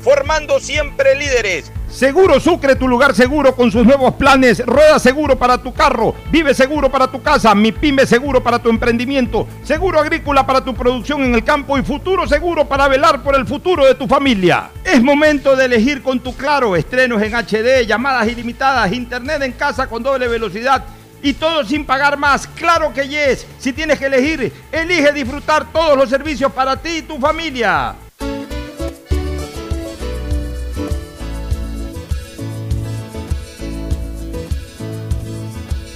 formando siempre líderes. Seguro Sucre, tu lugar seguro con sus nuevos planes. Rueda seguro para tu carro, vive seguro para tu casa, mi pyme seguro para tu emprendimiento, seguro agrícola para tu producción en el campo y futuro seguro para velar por el futuro de tu familia. Es momento de elegir con tu claro estrenos en HD, llamadas ilimitadas, internet en casa con doble velocidad y todo sin pagar más. Claro que yes. Si tienes que elegir, elige disfrutar todos los servicios para ti y tu familia.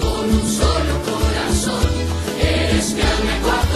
con un solo corazón. Eres mi alma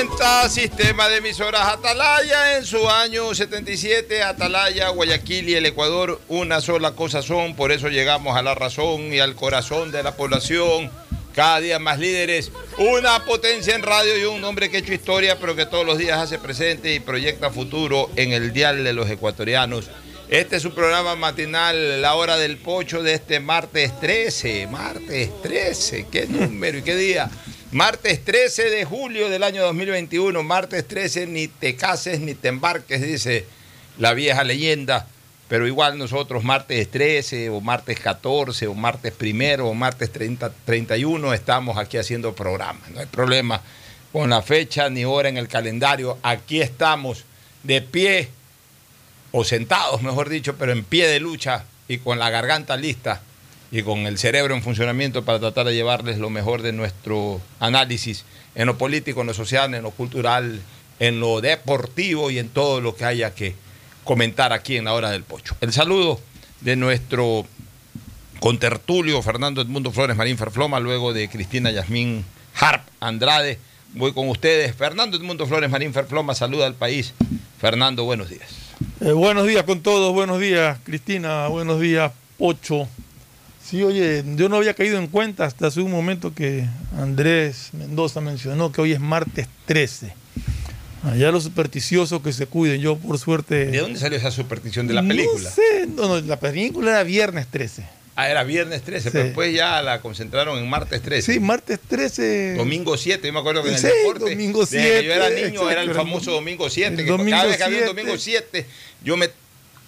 680 Sistema de emisoras Atalaya en su año 77 Atalaya, Guayaquil y el Ecuador una sola cosa son, por eso llegamos a la razón y al corazón de la población. Cada día más líderes, una potencia en radio y un hombre que ha hecho historia, pero que todos los días hace presente y proyecta futuro en el dial de los ecuatorianos. Este es su programa matinal, la hora del pocho de este martes 13. Martes 13, qué número y qué día. Martes 13 de julio del año 2021. Martes 13, ni te cases ni te embarques, dice la vieja leyenda. Pero igual nosotros martes 13 o martes 14 o martes primero o martes 30, 31 estamos aquí haciendo programas. No hay problema con la fecha ni hora en el calendario. Aquí estamos de pie o sentados, mejor dicho, pero en pie de lucha y con la garganta lista y con el cerebro en funcionamiento para tratar de llevarles lo mejor de nuestro análisis en lo político, en lo social, en lo cultural, en lo deportivo y en todo lo que haya que comentar aquí en la hora del pocho. El saludo de nuestro contertulio Fernando Edmundo Flores Marín Ferfloma, luego de Cristina Yasmín Harp Andrade, voy con ustedes. Fernando Edmundo Flores Marín Ferfloma saluda al país. Fernando, buenos días. Eh, buenos días con todos, buenos días Cristina, buenos días Pocho. Sí, oye, yo no había caído en cuenta hasta hace un momento que Andrés Mendoza mencionó que hoy es martes 13. Allá los supersticiosos que se cuiden, yo por suerte... ¿De dónde salió esa superstición de la película? No sé, no, no, la película era viernes 13. Ah, era viernes 13, Sí. pero después ya la concentraron en martes 13. Sí, martes 13. Domingo 7, yo me acuerdo que en el Sí, deporte, domingo desde que yo era 7, niño, era el famoso domingo 7, el que domingo cada vez que había un 7. domingo 7, yo me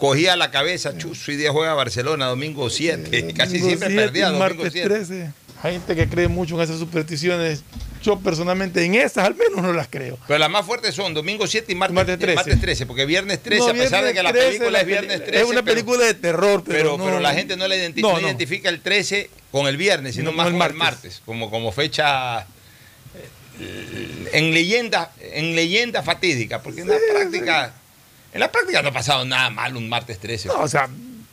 cogía la cabeza, chuzo, y día juega Barcelona, domingo 7, casi Domingo siempre 7, perdía domingo martes 7. 13. Hay gente que cree mucho en esas supersticiones. Yo personalmente en esas al menos no las creo. Pero las más fuertes son domingo 7 y martes, Martes 13. martes 13, porque viernes 13, No, a pesar de viernes que la 13, película la es viernes peli- 13. Es una pero- película de terror, pero, Pero, no- pero la gente no, identifica, No, identifica el 13 con el viernes, sino No, más con el martes. martes, como, como fecha eh, en leyenda, en leyenda fatídica, porque en la práctica, en la práctica no ha pasado nada mal un martes 13. No, o sea,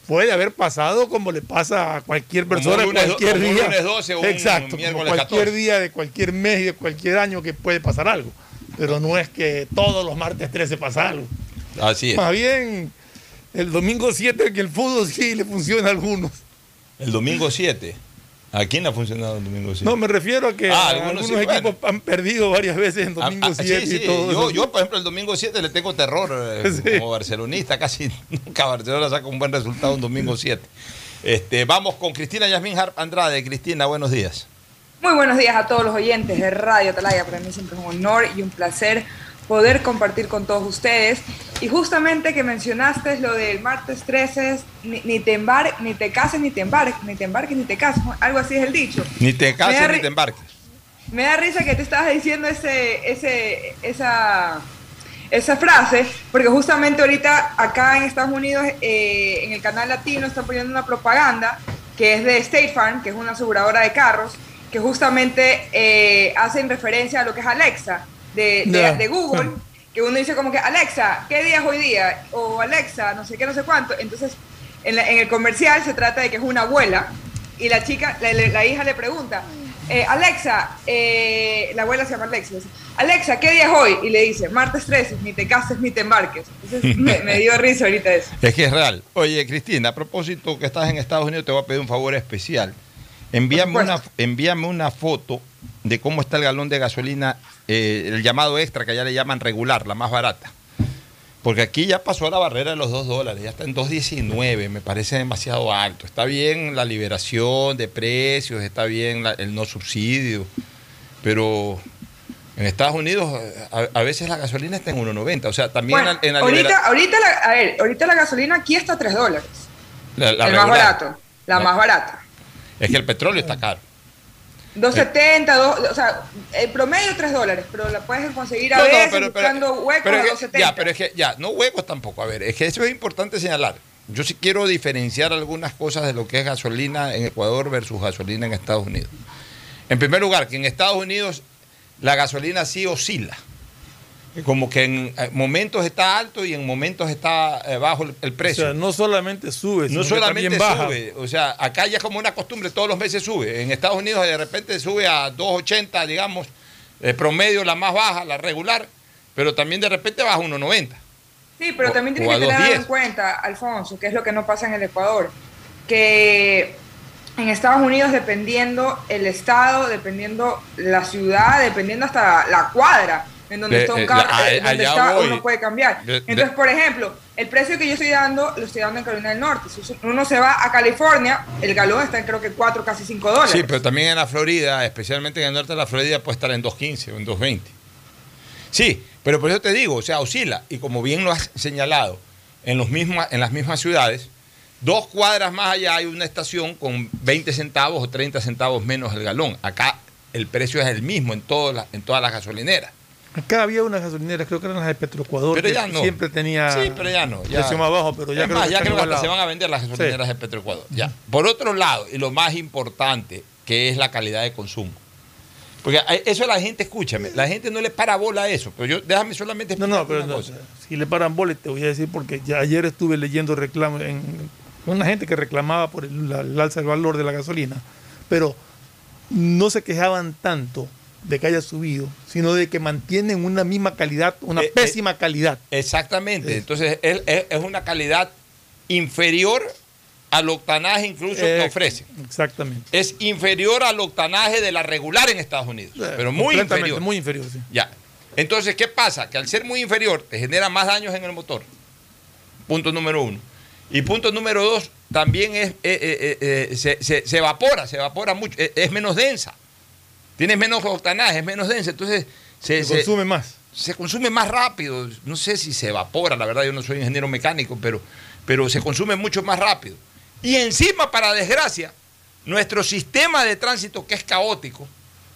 puede haber pasado como le pasa a cualquier persona un lunes- cualquier como un día. lunes 12 o un Exacto, como cualquier 14. día de cualquier mes y de cualquier año que puede pasar algo. Pero no es que todos los martes 13 pasa algo. Así es. Más bien, el domingo 7 que el fútbol sí le funciona a algunos. El domingo 7. ¿A quién le ha funcionado el domingo 7? No, me refiero a que Ah, algunos, algunos sí, equipos han perdido varias veces en domingo Ah, ah, 7 sí, y sí. todo Yo, eso. yo, por ejemplo, el domingo 7 le tengo terror eh, Sí. como barcelonista. Casi nunca Barcelona saca un buen resultado un domingo 7. Este, vamos con Cristina Yasmín Harp Andrade. Cristina, buenos días. Muy buenos días a todos los oyentes de Radio Atalaya. Para mí siempre es un honor y un placer poder compartir con todos ustedes. Y justamente que mencionaste lo del martes 13, ni, ni te embar, ni te cases, ni te embarques, ni te embarques, ni te cases, algo así es el dicho. Ni te cases ni te embarques. Me da risa que te estabas diciendo ese, ese, esa, esa frase, porque justamente ahorita acá en Estados Unidos, eh, en el canal latino, están poniendo una propaganda que es de State Farm, que es una aseguradora de carros, que justamente eh, hacen referencia a lo que es Alexa de, de- Google, que uno dice como que Alexa, ¿qué día es hoy día? O Alexa, no sé qué, no sé cuánto. Entonces, en, la- en el comercial se trata de que es una abuela y la chica, la, hija le pregunta, eh, Alexa, eh, la abuela se llama Alexa, Alexa, ¿qué día es hoy? Y le dice, martes 13, ni te cases ni te embarques. Entonces me, me dio risa ahorita eso. Es que es real. Oye, Cristina, a propósito que estás en Estados Unidos, te voy a pedir un favor especial. Envíame una, envíame una foto de cómo está el galón de gasolina, eh, el llamado extra, que allá le llaman regular, la más barata. Porque aquí ya pasó la barrera de los 2 dólares, ya está en 2.19, me parece demasiado alto. Está bien la liberación de precios, está bien la- el no subsidio, pero en Estados Unidos eh, a, a veces la gasolina está en 1.90. O sea, también Bueno, en la- en la ahorita, ahorita, la, a ver, ahorita la gasolina aquí está a 3 dólares. la- el más barato, la La- más barata. Es que el petróleo está caro. 2.70, dos- o sea, el promedio 3 dólares, pero la puedes conseguir a No, no, veces pero- buscando huecos pero a es que- 2.70. ya, pero es que, ya, no huecos tampoco. A ver, es que eso es importante señalar. Yo sí quiero diferenciar algunas cosas de lo que es gasolina en Ecuador versus gasolina en Estados Unidos. En primer lugar, que en Estados Unidos la gasolina sí oscila. Como que en eh, momentos está alto y en momentos está eh, bajo el, el o precio. sea, no solamente sube, sino No que solamente también baja. sube, o sea, acá ya es como una costumbre, todos los meses sube. En Estados Unidos de repente sube a 2.80, digamos, el promedio la más baja, la regular, pero también de repente baja a 1.90. Sí, pero O- también tiene que tener 2.10. algo en cuenta, Alfonso, que es lo que no pasa en el Ecuador, que en Estados Unidos, dependiendo el estado, dependiendo la ciudad, dependiendo hasta la cuadra en donde De- está un eh, carro, eh, donde está, uno puede cambiar. Entonces, por ejemplo, el precio que yo estoy dando, lo estoy dando en Carolina del Norte. Si uno se va a California, el galón está en creo que 4, casi 5 dólares. Sí, pero también en la Florida, especialmente en el norte de la Florida, puede estar en 2.15 o en 2.20. Sí, pero por eso te digo, o sea, oscila. Y como bien lo has señalado, en, los en las mismas ciudades, dos cuadras más allá hay una estación con 20 centavos o 30 centavos menos el galón. Acá el precio es el mismo en, todas las- en todas las gasolineras. Acá había unas gasolineras, creo que eran las de Petroecuador, Pero que ya no. siempre tenía Sí, pero ya no. Ya, precio más bajo, pero ya Es creo más, que ya creo que hasta se van a vender las gasolineras Sí. de Petroecuador. Ya. Por otro lado, y lo más importante, que es la calidad de consumo. Porque a- eso la gente, escúchame, la gente no le para bola a eso, pero yo déjame solamente No, no, pero una no, cosa. si le paran boles, te voy a decir, porque ya ayer estuve leyendo reclamos en una gente que reclamaba por el, la- el alza del valor de la gasolina, pero no se quejaban tanto de que haya subido, sino de que mantienen una misma calidad, una Eh, eh, pésima calidad. Exactamente. Entonces, es, es- una calidad inferior al octanaje incluso que Eh, ofrece. Exactamente. Es inferior al octanaje de la regular en Estados Unidos. pero muy inferior. Muy inferior, sí. Ya. Entonces, ¿qué pasa? Que al ser muy inferior te genera más daños en el motor. Punto número uno. Y punto número dos, también es, se, se- se evapora, se evapora mucho, eh, es menos densa. Tienes menos octanaje, es menos densa. Entonces, se, Se consume más. se consume más rápido. No sé si se evapora, la verdad, yo no soy ingeniero mecánico, pero, pero se consume mucho más rápido. Y encima, para desgracia, nuestro sistema de tránsito, que es caótico,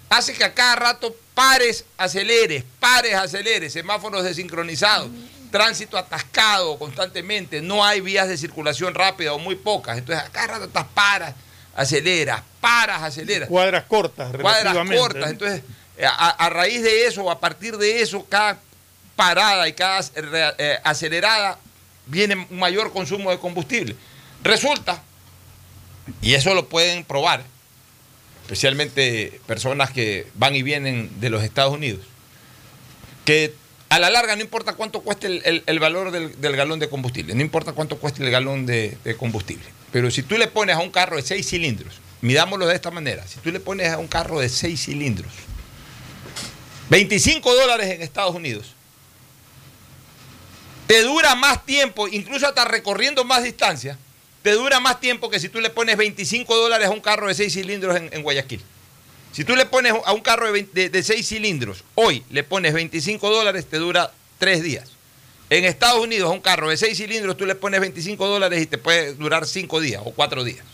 hace que a cada rato pares, aceleres, pares, aceleres, semáforos desincronizados, tránsito atascado constantemente, no hay vías de circulación rápida o muy pocas. Entonces, a cada rato estás paras, aceleras, paras, aceleras Cuadras cortas, cuadras cortas. Entonces, a, a raíz de eso, a partir de eso, cada parada y cada eh, acelerada viene un mayor consumo de combustible. Resulta, y eso lo pueden probar, especialmente personas que van y vienen de los Estados Unidos, que a la larga no importa cuánto cueste el, el- el valor del, del galón de combustible, no importa cuánto cueste el galón de, de combustible, pero si tú le pones a un carro de seis cilindros, midámoslo de esta manera, si tú le pones a un carro de seis cilindros, 25 dólares en Estados Unidos, te dura más tiempo, incluso hasta recorriendo más distancia, te dura más tiempo que si tú le pones 25 dólares a un carro de 6 cilindros en, Guayaquil. Si tú le pones a un carro de, 20 de, 6 cilindros, hoy le pones 25 dólares, te dura 3 días. En Estados Unidos, un carro de 6 cilindros, tú le pones 25 dólares y te puede durar 5 días o 4 días.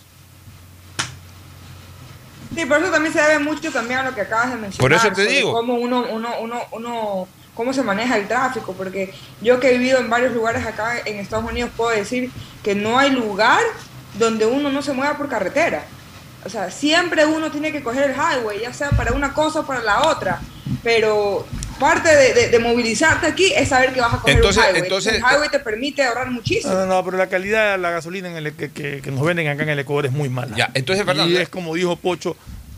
Sí, por eso también se debe mucho también a lo que acabas de mencionar. Por eso te digo. Cómo uno, uno, uno, uno, cómo se maneja el tráfico, porque yo que he vivido en varios lugares acá en Estados Unidos puedo decir que no hay lugar donde uno no se mueva por carretera. O sea, siempre uno tiene que coger el highway, ya sea para una cosa o para la otra. Pero parte de, de- de movilizarte aquí es saber que vas a coger Entonces- un highway. entonces- el highway te permite ahorrar muchísimo. No, no, no, pero la calidad de la gasolina en el, que, que- que nos venden acá en el Ecuador es muy mala. Ya, entonces, Fernando, Y es como dijo Pocho,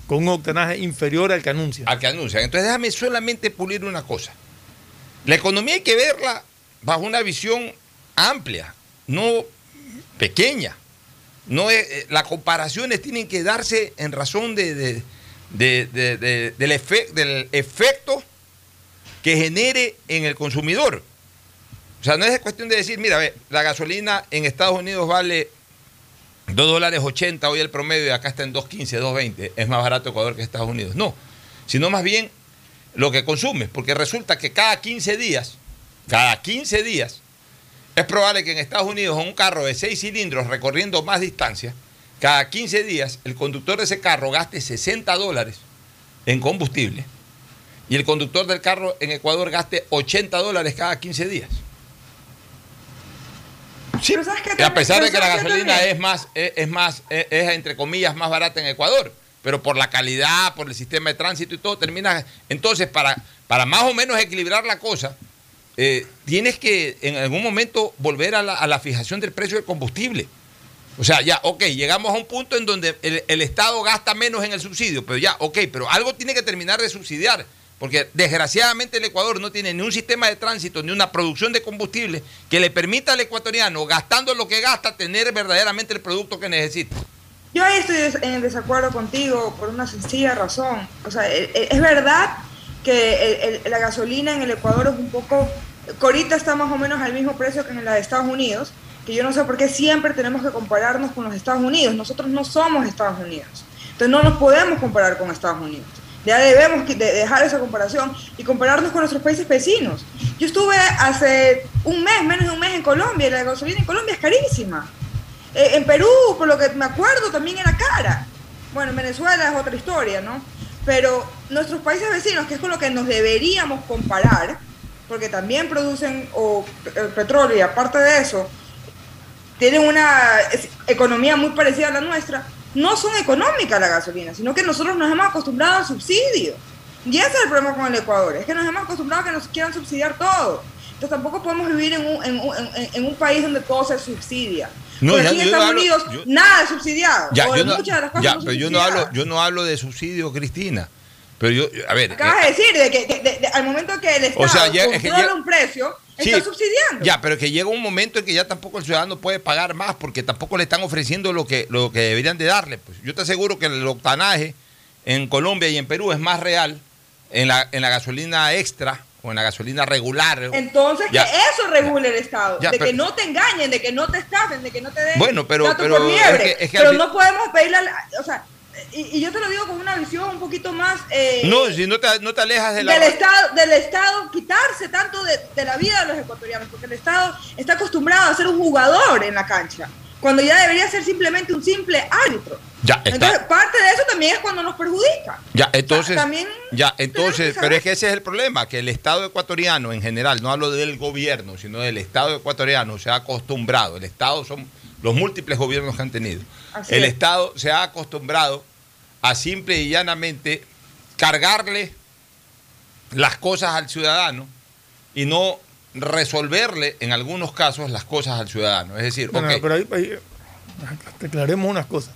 con un octanaje inferior al que anuncia. a que anuncian. Entonces déjame solamente pulir una cosa. La economía hay que verla bajo una visión amplia, no pequeña. No es- eh, las comparaciones tienen que darse en razón de, de- de- de- de- del, efe- del efecto que genere en el consumidor. O sea, no es cuestión de decir, mira, ve, la gasolina en Estados Unidos vale 2 dólares 80 hoy el promedio y acá está en 2.15, 2.20. Es más barato Ecuador que Estados Unidos. No, sino más bien lo que consumes, porque resulta que cada 15 días, cada 15 días, es probable que en Estados Unidos un carro de 6 cilindros recorriendo más distancia, cada 15 días el conductor de ese carro gaste 60 dólares en combustible y el conductor del carro en Ecuador gaste 80 dólares cada 15 días. Sí, Pero ¿sabes qué y a pesar de que la ¿sabes qué gasolina también? es más, es, es más, es, es, entre comillas más barata en Ecuador, pero por la calidad, por el sistema de tránsito y todo, termina. Entonces, para, para más o menos equilibrar la cosa, eh, tienes que en algún momento volver a la, a la fijación del precio del combustible. O sea, ya, ok, llegamos a un punto en donde el, el Estado gasta menos en el subsidio, pero ya, ok, pero algo tiene que terminar de subsidiar, porque desgraciadamente el Ecuador no tiene ni un sistema de tránsito ni una producción de combustible que le permita al ecuatoriano, gastando lo que gasta, tener verdaderamente el producto que necesita. Yo ahí estoy en desacuerdo contigo por una sencilla razón. O sea, e- e- es verdad que la gasolina en el Ecuador es un poco, que ahorita está más o menos al mismo precio que en la de Estados Unidos, que yo no sé por qué siempre tenemos que compararnos con los Estados Unidos. Nosotros no somos Estados Unidos. Entonces no nos podemos comparar con Estados Unidos. Ya debemos de- dejar esa comparación y compararnos con nuestros países vecinos. Yo estuve hace un mes, menos de un mes en Colombia, y la gasolina en Colombia es carísima. Eh, en Perú, por lo que me acuerdo, también era cara. Bueno, en Venezuela es otra historia, ¿no? Pero nuestros países vecinos, que es con lo que nos deberíamos comparar, porque también producen eh, petróleo y aparte de eso, tienen una economía muy parecida a la nuestra, no son económicas la gasolina, sino que nosotros nos hemos acostumbrado al subsidio. Y ese es el problema con el Ecuador, es que nos hemos acostumbrado a que nos quieran subsidiar todo. Entonces tampoco podemos vivir en un, en un- en- en un país donde todo se subsidia. No, Porque ya- aquí en Estados hablo- Unidos yo- nada es subsidiado. Ya, o yo no, muchas de las cosas ya, no son pero yo no hablo, yo no hablo de subsidio, Cristina. Pero yo, a ver. Acabas eh, de decir de que de- de- de- al momento que el Estado O sea, ya- es que controla ya- un precio, Sí. está subsidiando. Ya, pero que llega un momento en que ya tampoco el ciudadano puede pagar más porque tampoco le están ofreciendo lo que, lo que deberían de darle. Pues yo te aseguro que el octanaje en Colombia y en Perú es más real en la, en la gasolina extra o en la gasolina regular. Entonces, Ya. que eso regule el Estado. Ya, de pero- que no te engañen, de que no te estafen, de que no te den Bueno, pero- pero por liebre. es que- es que pero al no podemos pedirle, a la- o sea, y, y yo te lo digo con una visión un poquito más eh, No, si no te, no te alejas de la... del Estado, del Estado quitarse tanto de, de la vida de los ecuatorianos, porque el Estado está acostumbrado a ser un jugador en la cancha, cuando ya debería ser simplemente un simple árbitro. Ya, está. Entonces, parte de eso también es cuando nos perjudica. Ya, entonces, también ya, entonces, pero es que ese es el problema, que el Estado ecuatoriano en general, no hablo del gobierno, sino del Estado ecuatoriano, se ha acostumbrado, el Estado son los múltiples gobiernos que han tenido, Así el es. Estado se ha acostumbrado a simple y llanamente cargarle las cosas al ciudadano y no resolverle en algunos casos las cosas al ciudadano. Es decir, No, no, ok, pero ahí, ahí, aclaremos unas cosas.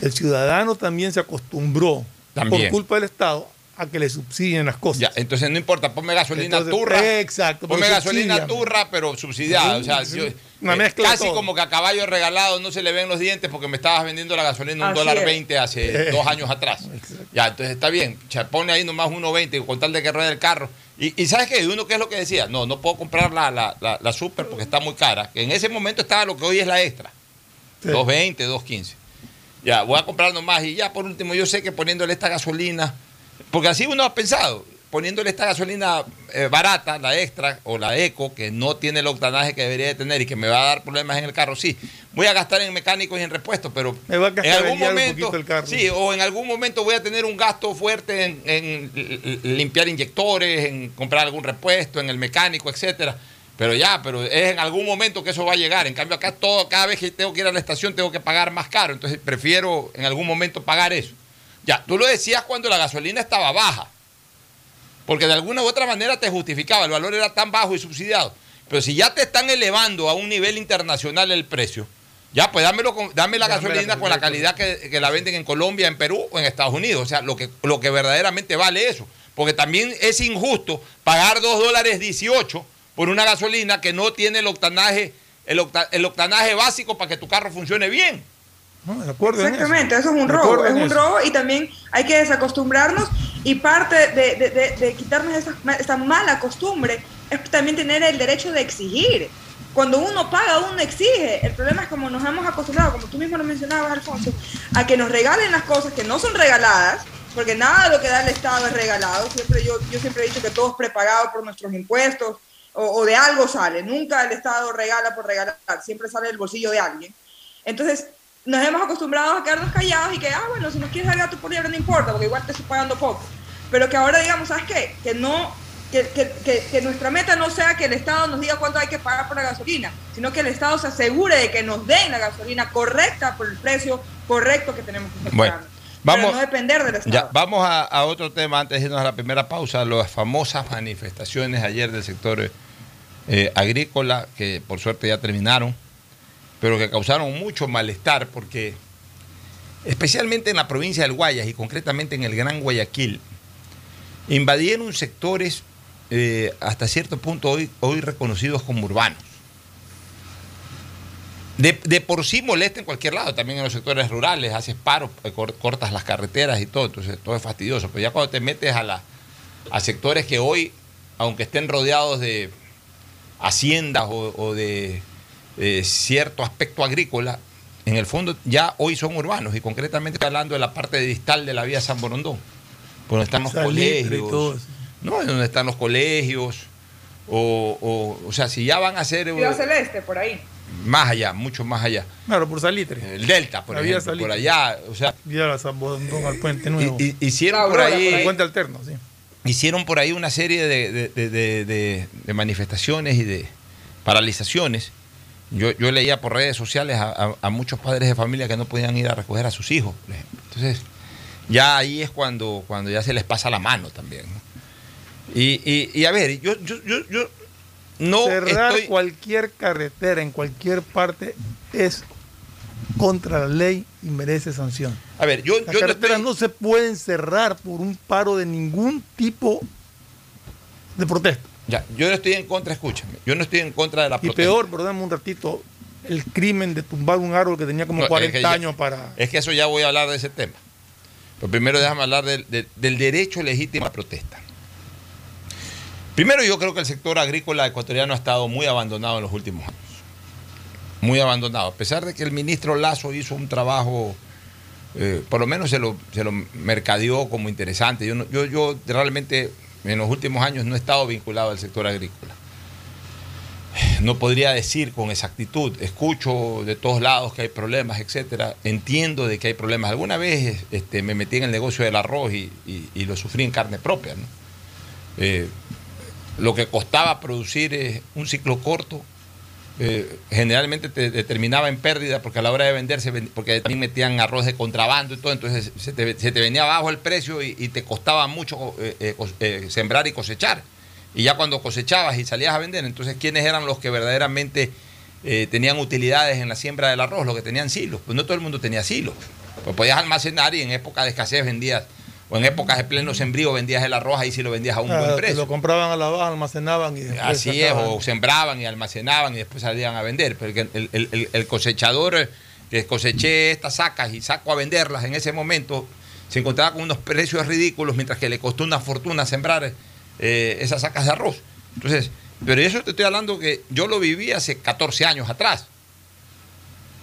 El ciudadano también se acostumbró, También. por culpa del Estado, a que le subsidien las cosas. Ya, entonces no importa, ponme gasolina Entonces, turra. exacto, Ponme gasolina turra, pero subsidiada. O sea, Sí, yo- una eh, mezcla casi todo. como que a caballo regalado no se le ven los dientes porque me estabas vendiendo la gasolina un Así dólar es. veinte hace Eh. dos años atrás. Ya, entonces está bien. Pone ahí nomás 1.20 con tal de que ruede el carro. Y, y ¿sabes qué? Uno qué es lo que decía. No, no puedo comprar la, la, la, la super porque está muy cara. Que en ese momento estaba lo que hoy es la extra. Sí. 2.20, 2.15. Ya, voy a comprar nomás. Y ya por último, yo sé que poniéndole esta gasolina, porque así uno ha pensado, poniéndole esta gasolina eh, barata, la extra o la eco, que no tiene el octanaje que debería de tener y que me va a dar problemas en el carro, sí, voy a gastar en mecánicos y en repuestos, pero Me va a en algún momento, el carro. sí, o en algún momento voy a tener un gasto fuerte en, en limpiar inyectores, en comprar algún repuesto, en el mecánico, etcétera. Pero ya, pero es en algún momento que eso va a llegar. En cambio, acá todo, cada vez que tengo que ir a la estación tengo que pagar más caro. Entonces prefiero en algún momento pagar eso. Ya, tú lo decías cuando la gasolina estaba baja. Porque de alguna u otra manera te justificaba, el valor era tan bajo y subsidiado. Pero si ya te están elevando a un nivel internacional el precio, ya pues dámelo con- dame la gasolina con la calidad que, que la venden en Colombia, en Perú o en Estados Unidos. O sea, lo que, lo que verdaderamente vale eso. Porque también es injusto pagar 2 dólares 18 por una gasolina que no tiene el octanaje, el, octa- el octanaje básico para que tu carro funcione bien. No, de acuerdo en Exactamente, eso, es un robo, es un eso. robo y también hay que desacostumbrarnos y parte de, de- de- de quitarnos esa, esa mala costumbre es también tener el derecho de exigir. Cuando uno paga, uno exige. El problema es como nos hemos acostumbrado, como tú mismo lo mencionabas, Alfonso, a que nos regalen las cosas que no son regaladas, porque nada de lo que da el Estado es regalado. Siempre yo, yo siempre he dicho que todo es prepagado por nuestros impuestos o, o de algo sale. Nunca el Estado regala por regalar, siempre sale del bolsillo de alguien. Entonces, nos hemos acostumbrado a quedarnos callados y que, ah, bueno, si nos quieres dar gato por liebre no importa, porque igual te estoy pagando poco. Pero que ahora digamos, ¿sabes qué? Que no, que, que- que- que nuestra meta no sea que el Estado nos diga cuánto hay que pagar por la gasolina, sino que el Estado se asegure de que nos den la gasolina correcta por el precio correcto que tenemos que estar Bueno, vamos- Pero no depender del Estado. Ya, vamos a, a otro tema antes de irnos a la primera pausa, las famosas manifestaciones ayer del sector eh, agrícola, que por suerte ya terminaron, pero que causaron mucho malestar porque especialmente en la provincia del Guayas y concretamente en el Gran Guayaquil, invadieron sectores eh, hasta cierto punto hoy, hoy reconocidos como urbanos. De, por sí molesta en cualquier lado, también en los sectores rurales, haces paros, eh, cor- cortas las carreteras y todo, entonces todo es fastidioso. Pero ya cuando te metes a, la, a sectores que hoy, aunque estén rodeados de haciendas o de, de cierto aspecto agrícola, en el fondo ya hoy son urbanos y concretamente hablando de la parte distal de la vía San Borondón, por donde están los colegios, no, es donde están los colegios, o, o, o sea, si ya van a ser eh, Ciudad Celeste, por ahí. más allá, mucho más allá. Claro, por Salitre. El Delta, por La ejemplo, por Salitre. allá, o sea, Vía San Bondón al puente nuevo. y- y- hicieron por ahí, por ahí. puente alterno, sí. hicieron por ahí una serie de, de- de- de- de- de manifestaciones y de paralizaciones. Yo, yo leía por redes sociales a, a- a muchos padres de familia que no podían ir a recoger a sus hijos, por ejemplo. Entonces, ya ahí es cuando, cuando ya se les pasa la mano también. ¿no? Y, y- y a ver, yo, yo, yo, yo no Cerrar estoy... cualquier carretera en cualquier parte es contra la ley y merece sanción. A ver, yo, Las yo no carreteras estoy- no se pueden cerrar por un paro de ningún tipo de protesta. Ya, yo no estoy en contra, escúchame. Yo no estoy en contra de la Y protesta. peor, perdóname un ratito, el crimen de tumbar un árbol que tenía como No, es 40 que ya- años para... Es que eso ya voy a hablar de ese tema. Pero primero déjame hablar del, del- del derecho legítimo a la protesta. Primero yo creo que el sector agrícola ecuatoriano ha estado muy abandonado en los últimos años. Muy abandonado. A pesar de que el ministro Lazo hizo un trabajo, eh, por lo menos se lo, se lo mercadeó como interesante. Yo, yo, yo realmente en los últimos años no he estado vinculado al sector agrícola. No podría decir con exactitud, escucho de todos lados que hay problemas, etcétera, entiendo de que hay problemas. Alguna vez este, me metí en el negocio del arroz y, y- y lo sufrí en carne propia. ¿no? Eh, lo que costaba producir eh, un ciclo corto, eh, generalmente te determinaba en pérdida porque a la hora de vender, se ven- porque también metían arroz de contrabando y todo, entonces se te, te venía abajo el precio y, te costaba mucho eh, eh, sembrar y cosechar. Y ya cuando cosechabas y salías a vender, entonces ¿quiénes eran los que verdaderamente tenían utilidades en la siembra del arroz? Los que tenían silos. Pues no todo el mundo tenía silos. Pues podías almacenar y en época de escasez vendías, o en épocas de pleno sembrío vendías el arroz, ahí sí lo vendías a un Ah, buen te precio. lo compraban a la baja, almacenaban y después Así es, o sembraban y almacenaban y después salían a vender. Pero el, el- el- el cosechador que coseché estas sacas y saco a venderlas en ese momento se encontraba con unos precios ridículos mientras que le costó una fortuna sembrar eh, esas sacas de arroz. Entonces, pero eso te estoy hablando que yo lo viví hace 14 años atrás.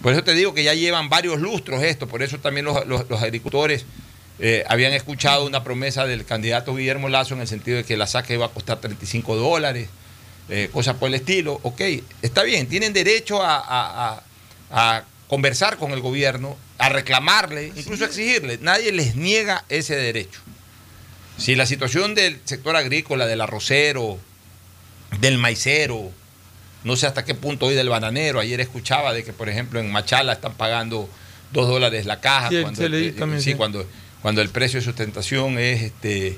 Por eso te digo que ya llevan varios lustros esto, por eso también los, los- los agricultores eh, habían escuchado una promesa del candidato Guillermo Lazo en el sentido de que la saca iba a costar 35 dólares, eh, cosas por el estilo. Ok, está bien, tienen derecho a, a- a- a conversar con el gobierno, a reclamarle, incluso a exigirle. Nadie les niega ese derecho. Si la situación del sector agrícola, del arrocero, del maicero, no sé hasta qué punto hoy del bananero. Ayer escuchaba de que, por ejemplo, en Machala están pagando dos dólares la caja. Sí, cuando, sí. cuando, cuando el precio de sustentación es este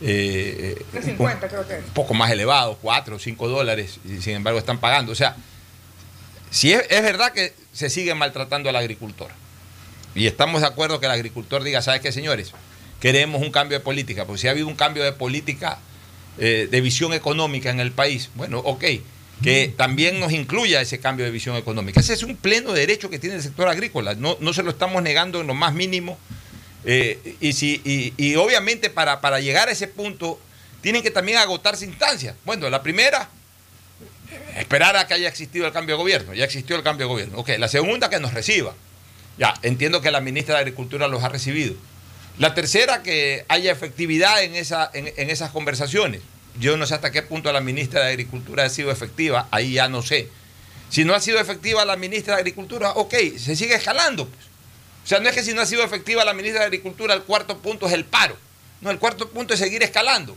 eh, un- 50 creo que es. un poco más elevado, 4 o 5 dólares, y sin embargo están pagando. O sea, si es, es verdad que se sigue maltratando al agricultor. Y estamos de acuerdo que el agricultor diga, ¿sabes qué, señores? Queremos un cambio de política, porque si ha habido un cambio de política, eh, de visión económica en el país, bueno, ok, que también nos incluya ese cambio de visión económica. Ese es un pleno derecho que tiene el sector agrícola, no, no se lo estamos negando en lo más mínimo. Eh, y, si, y, obviamente para, para llegar a ese punto tienen que también agotarse instancias. Bueno, la primera, esperar a que haya existido el cambio de gobierno. Ya existió el cambio de gobierno. Ok, la segunda, que nos reciba. Ya, entiendo que la ministra de Agricultura los ha recibido. La tercera, que haya efectividad en, esa, en, en esas conversaciones. Yo no sé hasta qué punto la ministra de Agricultura ha sido efectiva, ahí ya no sé. Si no ha sido efectiva la ministra de Agricultura, ok, se sigue escalando. pues. O sea, no es que si no ha sido efectiva la ministra de Agricultura, el cuarto punto es el paro. No, el cuarto punto es seguir escalando.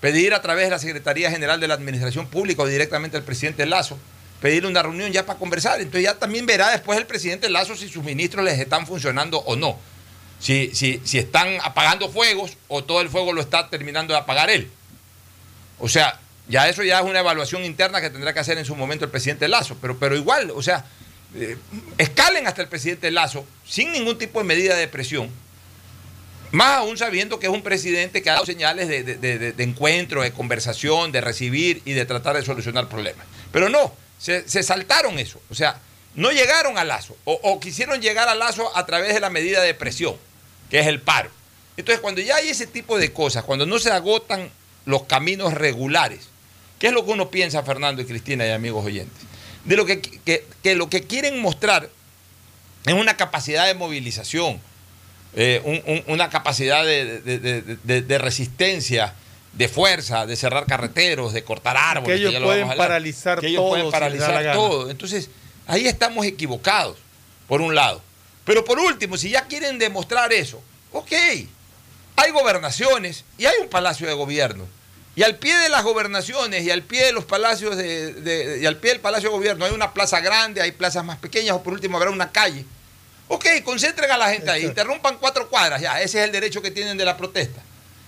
Pedir a través de la Secretaría General de la Administración Pública o directamente al presidente Lazo, pedir una reunión ya para conversar. Entonces ya también verá después el presidente Lazo si sus ministros les están funcionando o no. Si, si, si están apagando fuegos o todo el fuego lo está terminando de apagar él. O sea, ya eso ya es una evaluación interna que tendrá que hacer en su momento el presidente Lazo. Pero, pero igual, o sea, eh, escalen hasta el presidente Lazo sin ningún tipo de medida de presión. Más aún sabiendo que es un presidente que ha dado señales de, de- encuentro, de conversación, de recibir y de tratar de solucionar problemas. Pero no, se, se saltaron eso. O sea, no llegaron a Lazo o, o quisieron llegar a Lazo a través de la medida de presión, que es el paro. Entonces, cuando ya hay ese tipo de cosas, cuando no se agotan los caminos regulares, ¿qué es lo que uno piensa, Fernando y Cristina y amigos oyentes? De lo que, que- que lo que quieren mostrar es una capacidad de movilización, eh, un- un- una capacidad de, de- de- de- de resistencia, de fuerza, de cerrar carreteros, de cortar árboles. Que ellos lo pueden paralizar que ellos todo pueden paralizar todo. Entonces, ahí estamos equivocados, por un lado. Pero por último, si ya quieren demostrar eso, ok, hay gobernaciones y hay un palacio de gobierno. Y al pie de las gobernaciones y al pie de los palacios de, de- y al pie del palacio de gobierno hay una plaza grande, hay plazas más pequeñas o por último habrá una calle. Ok, concentren a la gente ahí, interrumpan cuatro cuadras, ya, ese es el derecho que tienen de la protesta.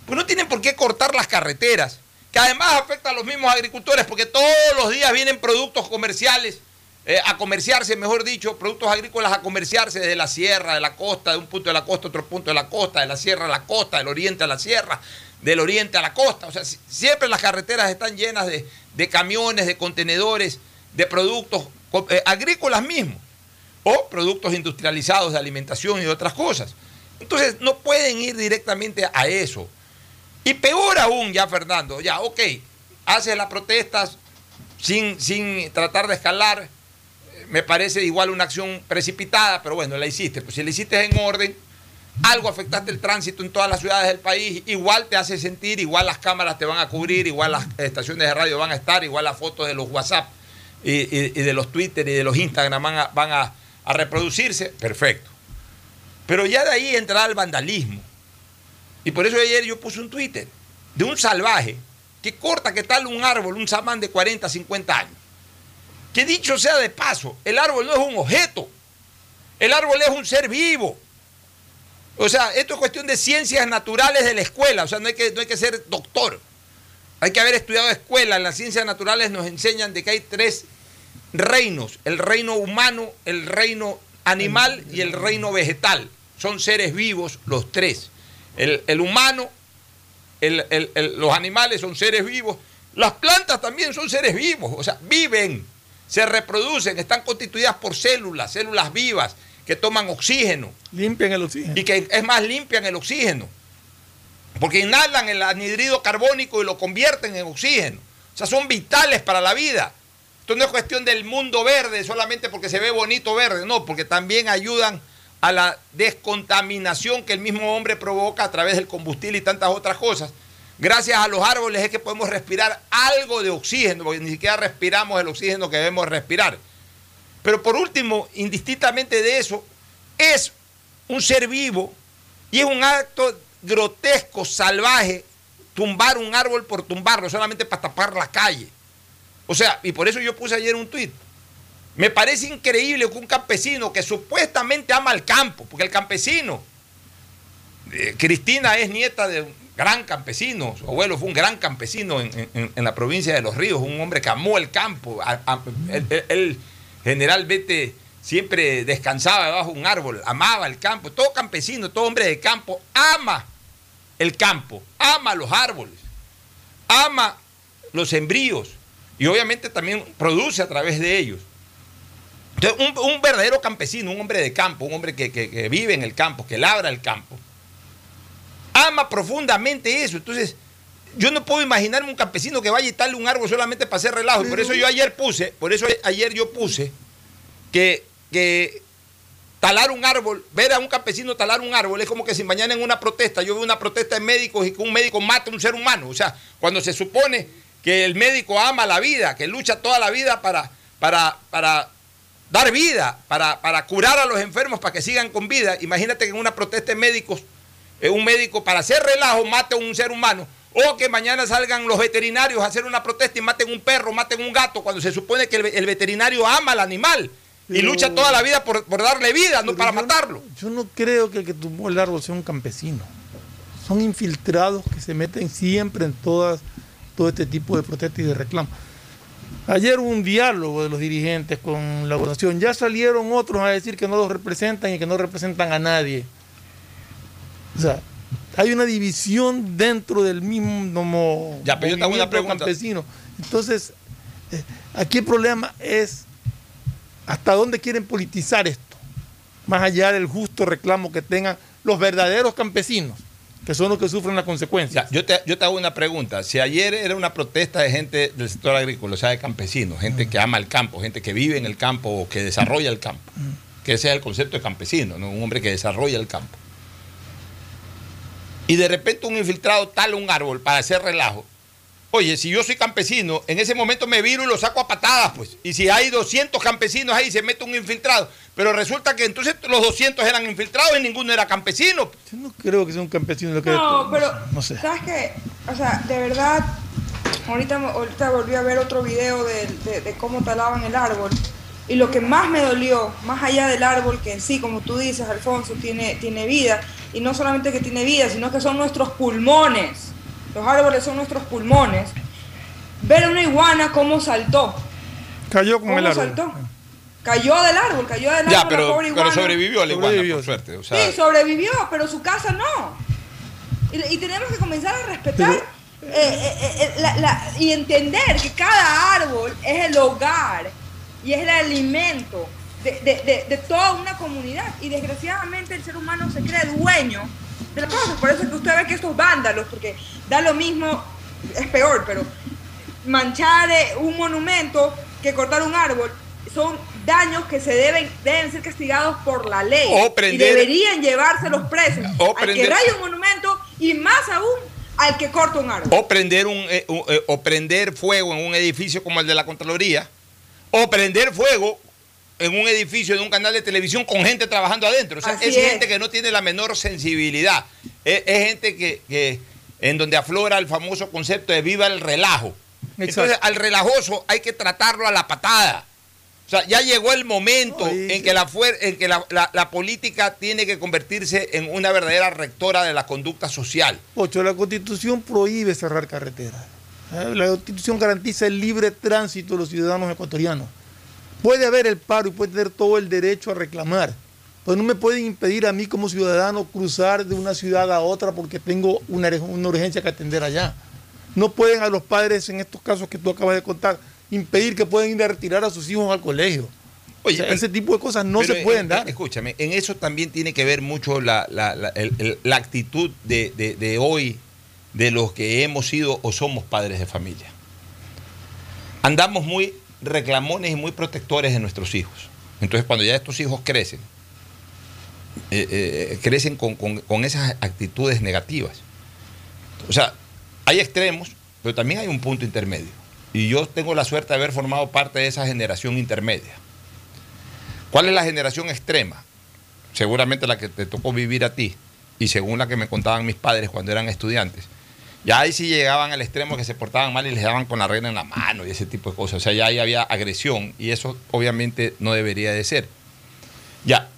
Pues no tienen por qué cortar las carreteras, que además afecta a los mismos agricultores porque todos los días vienen productos comerciales eh, a comerciarse, mejor dicho, productos agrícolas a comerciarse desde la sierra, de la costa, de un punto de la costa a otro punto de la costa, de la sierra a la costa, del oriente a la sierra, del oriente a la costa. O sea, si- siempre las carreteras están llenas de, de camiones, de contenedores, de productos eh, agrícolas mismos o productos industrializados de alimentación y otras cosas. Entonces, no pueden ir directamente a eso. Y peor aún, ya Fernando, ya, ok, haces las protestas sin, sin tratar de escalar, eh, me parece igual una acción precipitada, pero bueno, la hiciste. Pues si la hiciste en orden, algo afectaste el tránsito en todas las ciudades del país, igual te hace sentir, igual las cámaras te van a cubrir, igual las estaciones de radio van a estar, igual las fotos de los WhatsApp y, de los Twitter y de los Instagram van a, van a reproducirse, perfecto. Pero ya de ahí entrará el vandalismo. Y por eso ayer yo puse un Twitter de un salvaje que corta que tal un árbol, un samán de 40, 50 años. Que dicho sea de paso, el árbol no es un objeto, el árbol es un ser vivo. O sea, esto es cuestión de ciencias naturales de la escuela, o sea, no hay que, no hay que ser doctor. Hay que haber estudiado escuela. En las ciencias naturales nos enseñan de que hay tres reinos, el reino humano, el reino animal y el reino vegetal. Son seres vivos los tres. El, el humano, el- el- los animales son seres vivos, las plantas también son seres vivos, o sea, viven, se reproducen, están constituidas por células, células vivas que toman oxígeno. Limpian el oxígeno. Y que es más, limpian el oxígeno. Porque inhalan el anhidrido carbónico y lo convierten en oxígeno. O sea, son vitales para la vida. Esto no es cuestión del mundo verde solamente porque se ve bonito verde, no, porque también ayudan a la descontaminación que el mismo hombre provoca a través del combustible y tantas otras cosas. Gracias a los árboles es que podemos respirar algo de oxígeno, porque ni siquiera respiramos el oxígeno que debemos respirar. Pero por último, indistintamente de eso, es un ser vivo y es un acto grotesco, salvaje, tumbar un árbol por tumbarlo, solamente para tapar la calle. O sea, y por eso yo puse ayer un tuit. Me parece increíble que un campesino que supuestamente ama el campo, porque el campesino, eh, Cristina es nieta de un gran campesino, su abuelo fue un gran campesino en, en- la provincia de Los Ríos, un hombre que amó el campo. Él- él generalmente siempre descansaba debajo de un árbol, amaba el campo. Todo campesino, todo hombre de campo ama el campo, ama los árboles, ama los sembríos y obviamente también produce a través de ellos. Entonces, un, verdadero campesino, un hombre de campo, un hombre que- que vive en el campo, que labra el campo, ama profundamente eso. Entonces, yo no puedo imaginarme un campesino que vaya y talde un árbol solamente para hacer relajo. Por eso yo ayer puse, por eso ayer yo puse que, talar un árbol, ver a un campesino talar un árbol es como que si mañana en una protesta, yo veo una protesta de médicos y que un médico mate a un ser humano. O sea, cuando se supone que el médico ama la vida, que lucha toda la vida para, para, para dar vida, para, para curar a los enfermos, para que sigan con vida. Imagínate que en una protesta de médicos, eh, un médico para hacer relajo mate a un ser humano. O que mañana salgan los veterinarios a hacer una protesta y maten un perro, maten un gato, cuando se supone que el, ve- el veterinario ama al animal y lucha toda la vida por, por darle vida, no para matarlo. Yo no creo que el que tumbó el árbol sea un campesino. Son infiltrados que se meten siempre en todas, todo este tipo de protestas y de reclamos. Ayer hubo un diálogo de los dirigentes con la gobernación. Ya salieron otros a decir que no los representan y que no representan a nadie. O sea, hay una división dentro del mismo Ya, pero yo te hago una pregunta. campesino. Entonces, eh, aquí el problema es hasta dónde quieren politizar esto, más allá del justo reclamo que tengan los verdaderos campesinos, que son los que sufren las consecuencias. Ya, yo, te, yo te hago una pregunta. Si ayer era una protesta de gente del sector agrícola, o sea, de campesinos, gente que ama el campo, gente que vive en el campo o que desarrolla el campo, que ese es el concepto de campesino, ¿no? un hombre que desarrolla el campo. Y de repente un infiltrado tala un árbol para hacer relajo. Oye, si yo soy campesino, en ese momento me viro y lo saco a patadas, pues. Y si hay 200 campesinos ahí, se mete un infiltrado. Pero resulta que entonces los 200 eran infiltrados y ninguno era campesino. Yo no creo que sea un campesino lo que No, pero no sé. ¿sabes qué? O sea, de verdad, ahorita, ahorita volví a ver otro video de, de- de cómo talaban el árbol. Y lo que más me dolió, más allá del árbol, que en sí, como tú dices, Alfonso, tiene, tiene vida, y no solamente que tiene vida, sino que son nuestros pulmones. Los árboles son nuestros pulmones. Ver a una iguana cómo saltó. Cayó con ¿Cómo el árbol. saltó? Cayó del árbol, cayó del árbol. Ya, la pero, pobre pero iguana. sobrevivió la iguana, Sobrevivió. por suerte. O sea, Sí, sobrevivió, pero su casa no. Y, y tenemos que comenzar a respetar eh, eh, eh, la- la- y entender que cada árbol es el hogar y es el alimento de, de- de- de toda una comunidad. Y desgraciadamente el ser humano se cree dueño de las cosas. Por eso es que usted ve que estos vándalos, porque da lo mismo, es peor, pero manchar un monumento que cortar un árbol son daños que se deben deben ser castigados por la ley O y deberían llevarse los presos O al que raya un monumento y más aún al que corta un árbol. o prender un eh, un- eh, o prender fuego en un edificio como el de la Contraloría, o prender fuego en un edificio de un canal de televisión con gente trabajando adentro. O sea, es, es. gente que no tiene la menor sensibilidad. Es, es gente que, que en donde aflora el famoso concepto de viva el relajo. Entonces, al relajoso hay que tratarlo a la patada. O sea, ya llegó el momento en que, la, en que la, la- la política tiene que convertirse en una verdadera rectora de la conducta social. Ocho, la constitución prohíbe cerrar carreteras. ¿Eh? La constitución garantiza el libre tránsito de los ciudadanos ecuatorianos. Puede haber el paro y puede tener todo el derecho a reclamar. Pero no me pueden impedir a mí como ciudadano cruzar de una ciudad a otra porque tengo una, una urgencia que atender allá. No pueden a los padres, en estos casos que tú acabas de contar, impedir que puedan ir a retirar a sus hijos al colegio. Oye, O sea, pero- ese tipo de cosas no se pueden eh, dar. Escúchame, en eso también tiene que ver mucho la, la- la- el- el- la actitud de, de- de hoy de los que hemos sido o somos padres de familia. Andamos muy reclamones y muy protectores de nuestros hijos. Entonces, cuando ya estos hijos crecen, eh, eh, crecen con, con- con esas actitudes negativas. O sea, hay extremos, pero también hay un punto intermedio. Y yo tengo la suerte de haber formado parte de esa generación intermedia. ¿Cuál es la generación extrema? Seguramente la que te tocó vivir a ti y según la que me contaban mis padres cuando eran estudiantes. Ya ahí sí llegaban al extremo que se portaban mal y les daban con la regla en la mano y ese tipo de cosas. O sea, ya ahí había agresión y eso obviamente no debería de ser. Ya,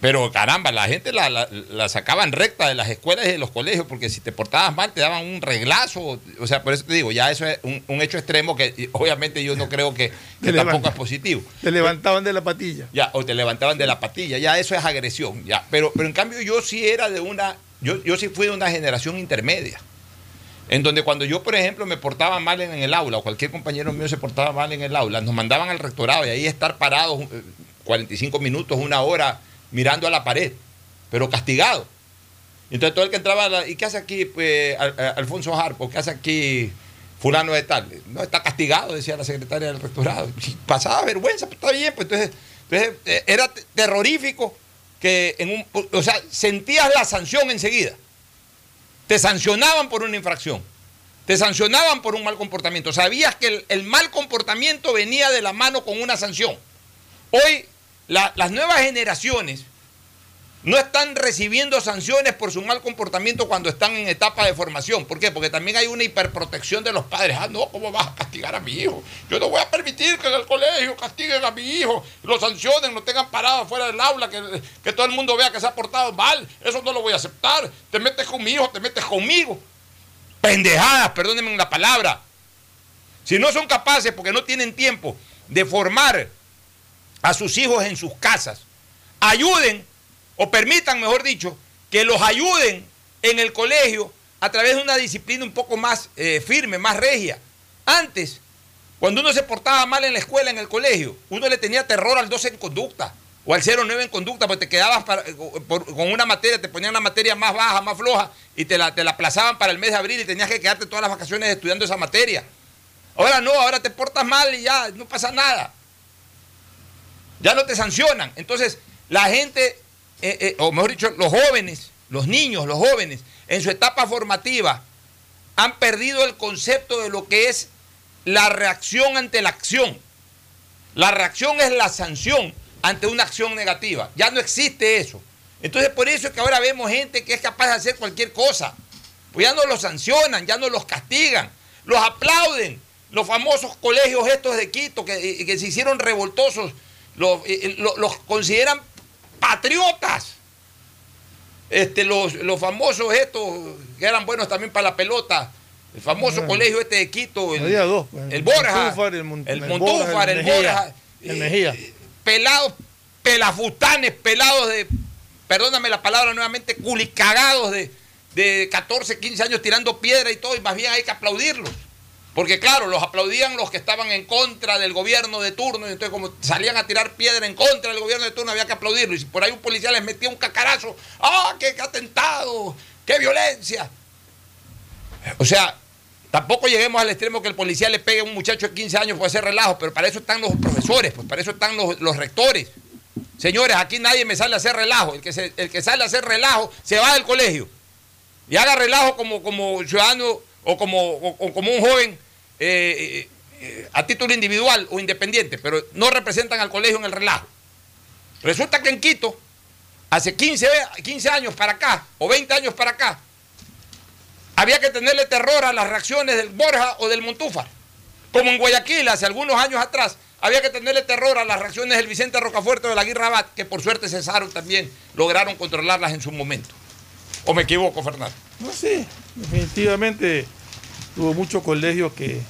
pero caramba, la gente la, la- la sacaban recta de las escuelas y de los colegios porque si te portabas mal te daban un reglazo. O sea, por eso te digo, ya eso es un, un hecho extremo que obviamente yo no creo que, tampoco levanta. es positivo. Te levantaban de la patilla. Ya, o te levantaban de la patilla, ya eso es agresión, ya. Pero, pero en cambio yo sí era de una, yo, yo sí fui de una generación intermedia. En donde cuando yo, por ejemplo, me portaba mal en el aula, o cualquier compañero mío se portaba mal en el aula, nos mandaban al rectorado y ahí estar parados eh, 45 minutos, una hora, mirando a la pared, pero castigado. Entonces todo el que entraba, ¿y qué hace aquí pues, Alfonso Harpo? ¿Qué hace aquí fulano de tal? No, está castigado, decía la secretaria del rectorado. Pasaba vergüenza, pues está bien, pues entonces, entonces, eh, era te- terrorífico que en un, o sea, sentías la sanción enseguida. Te sancionaban por una infracción. Te sancionaban por un mal comportamiento. Sabías que el, mal comportamiento venía de la mano con una sanción. Hoy la- las nuevas generaciones no están recibiendo sanciones por su mal comportamiento cuando están en etapa de formación. ¿Por qué? Porque también hay una hiperprotección de los padres. Ah, no, ¿cómo vas a castigar a mi hijo? Yo no voy a permitir que en el colegio castiguen a mi hijo, lo sancionen, lo tengan parado fuera del aula, que, todo el mundo vea que se ha portado mal. Eso no lo voy a aceptar. Te metes con mi hijo, te metes conmigo. Pendejadas, perdónenme la palabra. Si no son capaces, porque no tienen tiempo, de formar a sus hijos en sus casas, ayuden o permitan, mejor dicho, que los ayuden en el colegio a través de una disciplina un poco más eh, firme, más regia. Antes, cuando uno se portaba mal en la escuela, en el colegio, uno le tenía terror al 12 en conducta o al 09 en conducta, porque te quedabas para- por- con una materia, te ponían una materia más baja, más floja, y te la, te la aplazaban para el mes de abril y tenías que quedarte todas las vacaciones estudiando esa materia. Ahora no, ahora te portas mal y ya no pasa nada. Ya no te sancionan. Entonces, la gente, eh, eh, o mejor dicho, los jóvenes, los niños, los jóvenes, en su etapa formativa, han perdido el concepto de lo que es la reacción ante la acción. La reacción es la sanción ante una acción negativa. Ya no existe eso. Entonces, por eso es que ahora vemos gente que es capaz de hacer cualquier cosa. Pues ya no los sancionan, ya no los castigan, los aplauden. Los famosos colegios estos de Quito que, que se hicieron revoltosos, los, eh, los consideran patriotas. Este, los, los famosos estos que eran buenos también para la pelota, el famoso Ah. colegio este de Quito, el, Había dos, el Borja, Montúfar, el Mon- el Montúfar, el Mejía, Borja, el eh, Mejía. pelados, pelafutanes, pelados de, perdóname la palabra nuevamente, culicagados de, de 14, 15 años tirando piedra y todo, y más bien hay que aplaudirlos. Porque claro, los aplaudían los que estaban en contra del gobierno de turno, y entonces como salían a tirar piedra en contra del gobierno de turno, había que aplaudirlo. Y si por ahí un policía les metía un cacarazo, ¡ah, qué atentado! ¡Qué violencia! O sea, tampoco lleguemos al extremo que el policía le pegue a un muchacho de 15 años por hacer relajo, pero para eso están los profesores, pues para eso están los, los rectores. Señores, aquí nadie me sale a hacer relajo. El que, se- el que sale a hacer relajo se va del colegio y haga relajo como, como ciudadano o como, como un joven eh, eh, eh, a título individual o independiente, pero no representan al colegio en el relajo. Resulta que en Quito, hace 15, ve- 15 años para acá, o 20 años para acá, había que tenerle terror a las reacciones del Borja o del Montúfar. Como en Guayaquil, hace algunos años atrás, había que tenerle terror a las reacciones del Vicente Rocafuerte o de la Aguirre Rabat, que por suerte cesaron también, lograron controlarlas en su momento. ¿O me equivoco, Fernando? No sé, definitivamente hubo muchos colegios que,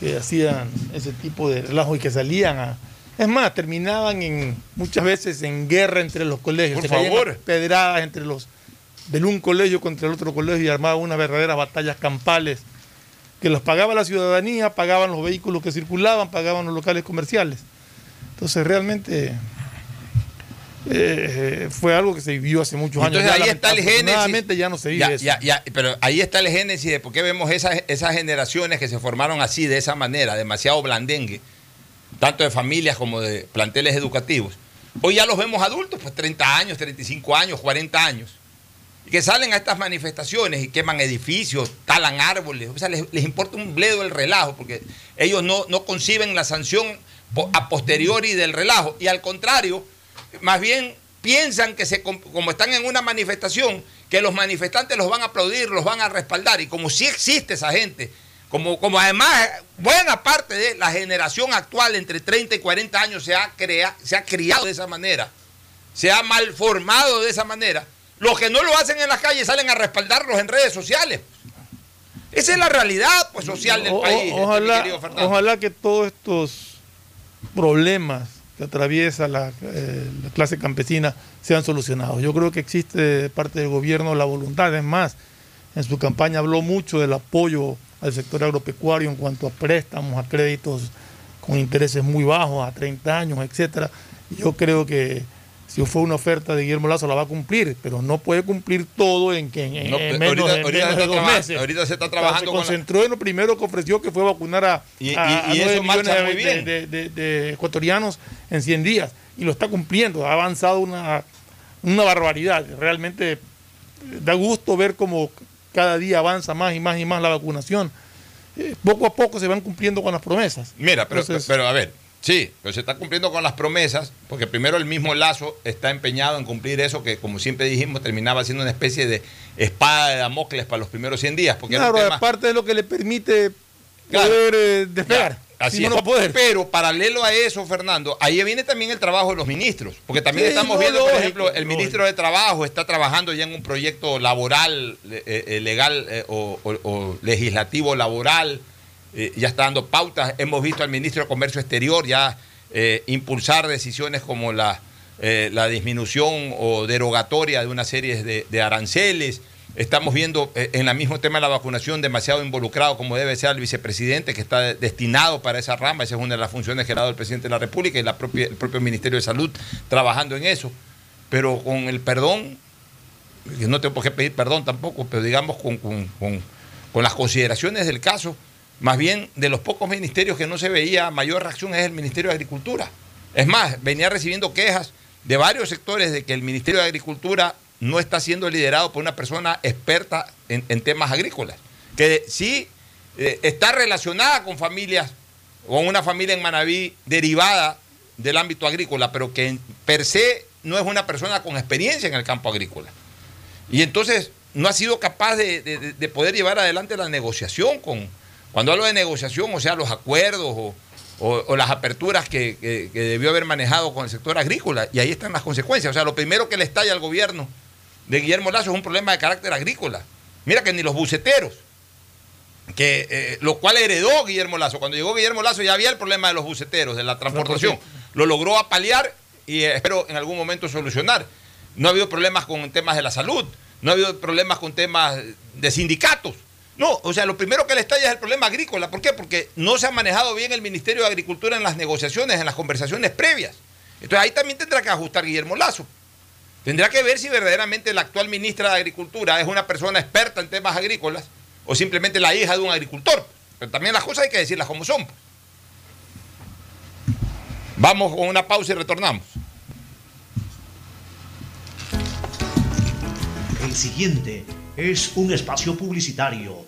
que hacían ese tipo de relajo y que salían a... Es más, terminaban en muchas veces en guerra entre los colegios. Por Se favor. Pedradas entre los del un colegio contra el otro colegio y armaban unas verdaderas batallas campales que los pagaba la ciudadanía, pagaban los vehículos que circulaban, pagaban los locales comerciales. Entonces realmente eh, fue algo que se vivió hace muchos años. Entonces ahí está el génesis. ya no se vive Ya, eso. ya, ya, pero ahí está el génesis de por qué vemos esas, esas generaciones que se formaron así, de esa manera, demasiado blandengue, tanto de familias como de planteles educativos. Hoy ya los vemos adultos, pues 30 años, 35 años, 40 años, que salen a estas manifestaciones y queman edificios, talan árboles, o sea, les, les importa un bledo el relajo, porque ellos no, no conciben la sanción a posteriori del relajo, y al contrario, más bien piensan que se, com- como están en una manifestación, que los manifestantes los van a aplaudir, los van a respaldar, y como sí existe esa gente, como, como además buena parte de la generación actual entre 30 y 40 años se ha, crea, se ha criado de esa manera, se ha mal formado de esa manera, los que no lo hacen en las calles salen a respaldarlos en redes sociales. Esa es la realidad pues, social del O- país. este, ojalá, ojalá que todos estos problemas que atraviesa la, eh, la clase campesina sean solucionados. Yo creo que existe de parte del gobierno la voluntad. Es más, en su campaña habló mucho del apoyo al sector agropecuario en cuanto a préstamos, a créditos con intereses muy bajos, a 30 años, etcétera. Yo creo que si fue una oferta de Guillermo Lazo la va a cumplir, pero no puede cumplir todo en, que en, en No, menos, ahorita- en ahorita menos se de dos traba- meses. ahorita se está O sea, trabajando se con la- concentró en lo primero que ofreció, que fue vacunar a, Y- y- a- a y nueve eso marcha millones muy de- bien. de, de- de ecuatorianos en 100 días. Y lo está cumpliendo. Ha avanzado una, una barbaridad. Realmente eh, da gusto ver cómo cada día avanza más y más y más la vacunación. Eh, poco a poco se van cumpliendo con las promesas. Mira, pero, Entonces- pero a ver, sí, pero se está cumpliendo con las promesas, porque primero el mismo Lazo está empeñado en cumplir eso que, como siempre dijimos, terminaba siendo una especie de espada de Damocles para los primeros 100 días. Porque Claro, tema- aparte de lo que le permite Claro. poder eh, despegar. Así no, es. poder. Pero paralelo a eso, Fernando, ahí viene también el trabajo de los ministros. Porque también Sí, estamos no, viendo, por ejemplo, el ministro de Trabajo está trabajando ya en un proyecto laboral, eh, eh, legal eh, o, o- o legislativo laboral. Eh, ya está dando pautas. Hemos visto al ministro de Comercio Exterior ya eh, impulsar decisiones como la, eh, la disminución o derogatoria de una serie de, aranceles. Estamos viendo en el mismo tema de la vacunación demasiado involucrado como debe ser el vicepresidente que está de- destinado para esa rama. Esa es una de las funciones que ha dado el presidente de la República y la el propio Ministerio de Salud trabajando en eso. Pero con el perdón, no tengo por qué pedir perdón tampoco, pero digamos con- con- con las consideraciones del caso, más bien de los pocos ministerios que no se veía mayor reacción es el Ministerio de Agricultura. Es más, venía recibiendo quejas de varios sectores de que el Ministerio de Agricultura no está siendo liderado por una persona experta en, temas agrícolas, que sí eh, está relacionada con familias, con una familia en Manabí derivada del ámbito agrícola, pero que per se no es una persona con experiencia en el campo agrícola. Y entonces no ha sido capaz de- de poder llevar adelante la negociación con, cuando hablo de negociación, o sea, los acuerdos o, o- o las aperturas que, que- que debió haber manejado con el sector agrícola. Y ahí están las consecuencias. O sea, lo primero que le estalla al gobierno de Guillermo Lazo es un problema de carácter agrícola. Mira que ni los buceteros, que, eh, lo cual heredó Guillermo Lazo. Cuando llegó Guillermo Lazo ya había el problema de los buceteros, de la transportación. Lo logró apalear y eh, espero en algún momento solucionar. No ha habido problemas con temas de la salud, no ha habido problemas con temas de sindicatos. No, o sea, lo primero que le estalla es el problema agrícola. ¿Por qué? Porque no se ha manejado bien el Ministerio de Agricultura en las negociaciones, en las conversaciones previas. Entonces ahí también tendrá que ajustar Guillermo Lazo. Tendrá que ver si verdaderamente la actual ministra de Agricultura es una persona experta en temas agrícolas o simplemente la hija de un agricultor. Pero también las cosas hay que decirlas como son. Vamos con una pausa y retornamos. El siguiente es un espacio publicitario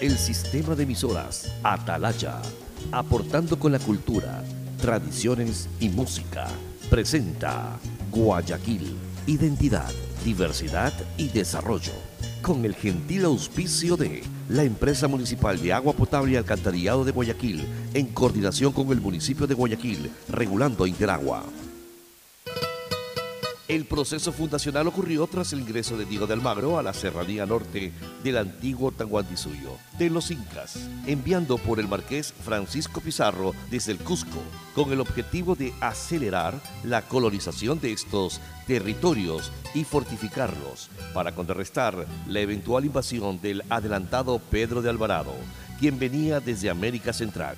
El sistema de emisoras Atalaya, aportando con la cultura, tradiciones y música, presenta Guayaquil, identidad, diversidad y desarrollo, con el gentil auspicio de la empresa municipal de agua potable y alcantarillado de Guayaquil, en coordinación con el municipio de Guayaquil, regulando Interagua. El proceso fundacional ocurrió tras el ingreso de Diego de Almagro a la serranía norte del antiguo Tanguantisuyo de los Incas, enviando por el marqués Francisco Pizarro desde el Cusco, con el objetivo de acelerar la colonización de estos territorios y fortificarlos para contrarrestar la eventual invasión del adelantado Pedro de Alvarado, quien venía desde América Central,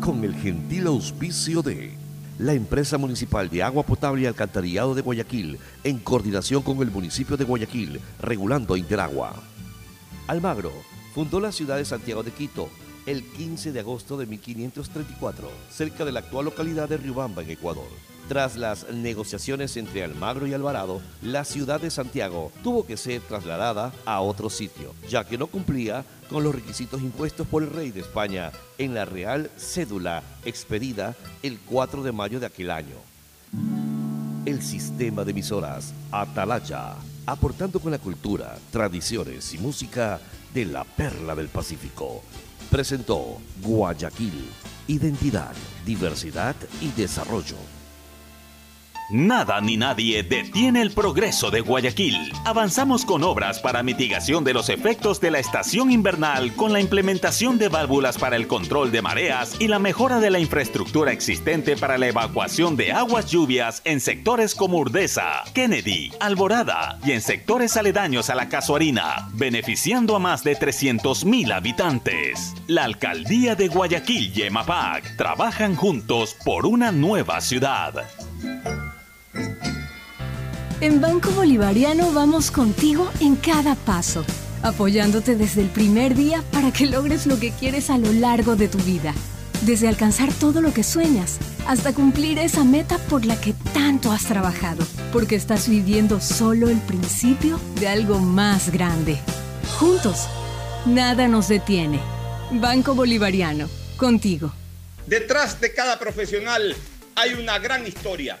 con el gentil auspicio de la empresa municipal de agua potable y alcantarillado de Guayaquil, en coordinación con el municipio de Guayaquil, regulando Interagua. Almagro fundó la ciudad de Santiago de Quito el 15 de agosto de 1534, cerca de la actual localidad de Riobamba, en Ecuador. Tras las negociaciones entre Almagro y Alvarado, la ciudad de Santiago tuvo que ser trasladada a otro sitio, ya que no cumplía con los requisitos impuestos por el rey de España en la Real Cédula expedida el 4 de mayo de aquel año. El sistema de emisoras Atalaya, aportando con la cultura, tradiciones y música de la perla del Pacífico, presentó Guayaquil, identidad, diversidad y desarrollo. Nada ni nadie detiene el progreso de Guayaquil. Avanzamos con obras para mitigación de los efectos de la estación invernal con la implementación de válvulas para el control de mareas y la mejora de la infraestructura existente para la evacuación de aguas lluvias en sectores como Urdesa, Kennedy, Alborada y en sectores aledaños a la Casuarina, beneficiando a más de 300.000 habitantes. La alcaldía de Guayaquil y EMAPAC trabajan juntos por una nueva ciudad. En Banco Bolivariano vamos contigo en cada paso, apoyándote desde el primer día para que logres lo que quieres a lo largo de tu vida. Desde alcanzar todo lo que sueñas hasta cumplir esa meta por la que tanto has trabajado, porque estás viviendo solo el principio de algo más grande. Juntos, nada nos detiene. Banco Bolivariano, contigo. Detrás de cada profesional hay una gran historia.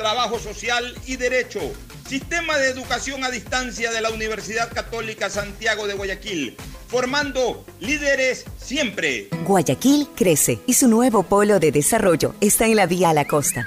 trabajo social y derecho. Sistema de educación a distancia de la Universidad Católica Santiago de Guayaquil, formando líderes siempre. Guayaquil crece y su nuevo polo de desarrollo está en la vía a la costa.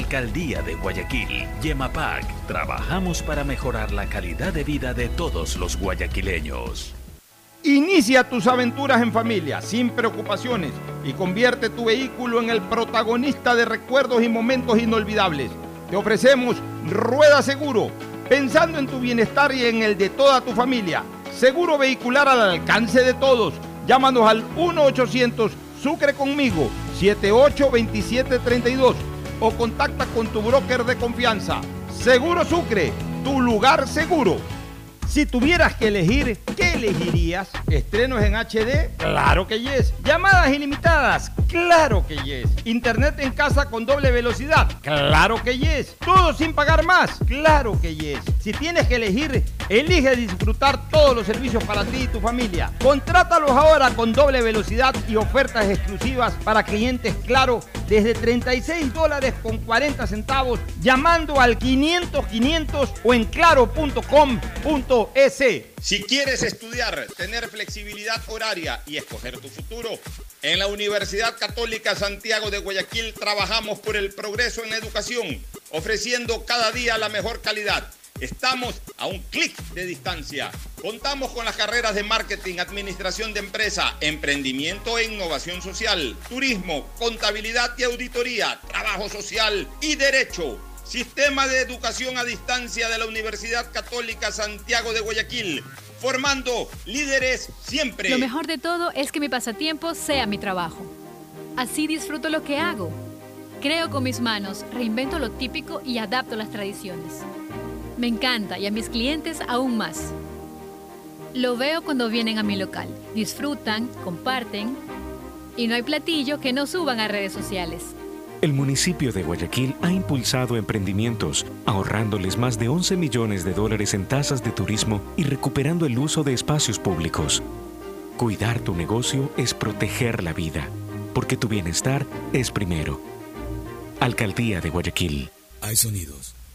Alcaldía de Guayaquil, Yemapac, trabajamos para mejorar la calidad de vida de todos los guayaquileños. Inicia tus aventuras en familia, sin preocupaciones, y convierte tu vehículo en el protagonista de recuerdos y momentos inolvidables. Te ofrecemos Rueda Seguro, pensando en tu bienestar y en el de toda tu familia. Seguro vehicular al alcance de todos. Llámanos al 1-800 Sucre conmigo, 782732 o contacta con tu broker de confianza. Seguro Sucre, tu lugar seguro. Si tuvieras que elegir, ¿qué elegirías? ¿Estrenos en HD? Claro que yes. ¿Llamadas ilimitadas? Claro que yes. ¿Internet en casa con doble velocidad? Claro que yes. ¿Todo sin pagar más? Claro que yes. Si tienes que elegir, elige disfrutar todos los servicios para ti y tu familia. Contrátalos ahora con doble velocidad y ofertas exclusivas para clientes Claro desde 36 dólares con 40 centavos llamando al 500 500 o en claro.com.es. Si quieres estudiar, tener flexibilidad horaria y escoger tu futuro, en la Universidad Católica Santiago de Guayaquil trabajamos por el progreso en educación, ofreciendo cada día la mejor calidad. Estamos a un clic de distancia. Contamos con las carreras de marketing, administración de empresa, emprendimiento e innovación social, turismo, contabilidad y auditoría, trabajo social y derecho. Sistema de Educación a Distancia de la Universidad Católica Santiago de Guayaquil, formando líderes siempre. Lo mejor de todo es que mi pasatiempo sea mi trabajo. Así disfruto lo que hago. Creo con mis manos, reinvento lo típico y adapto las tradiciones. Me encanta y a mis clientes aún más. Lo veo cuando vienen a mi local. Disfrutan, comparten y no hay platillo que no suban a redes sociales. El municipio de Guayaquil ha impulsado emprendimientos, ahorrándoles más de 11 millones de dólares en tasas de turismo y recuperando el uso de espacios públicos. Cuidar tu negocio es proteger la vida, porque tu bienestar es primero. Alcaldía de Guayaquil. Hay sonidos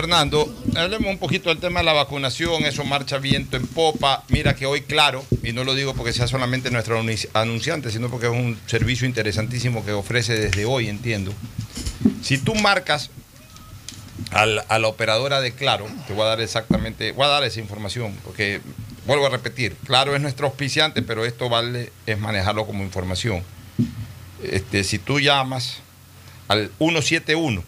Fernando, hablemos un poquito del tema de la vacunación, eso marcha viento en popa. Mira que hoy, claro, y no lo digo porque sea solamente nuestro anunci- anunciante, sino porque es un servicio interesantísimo que ofrece desde hoy, entiendo. Si tú marcas al- a la operadora de Claro, te voy a dar exactamente, voy a dar esa información, porque vuelvo a repetir, Claro es nuestro auspiciante, pero esto vale es manejarlo como información. Este, si tú llamas al 171,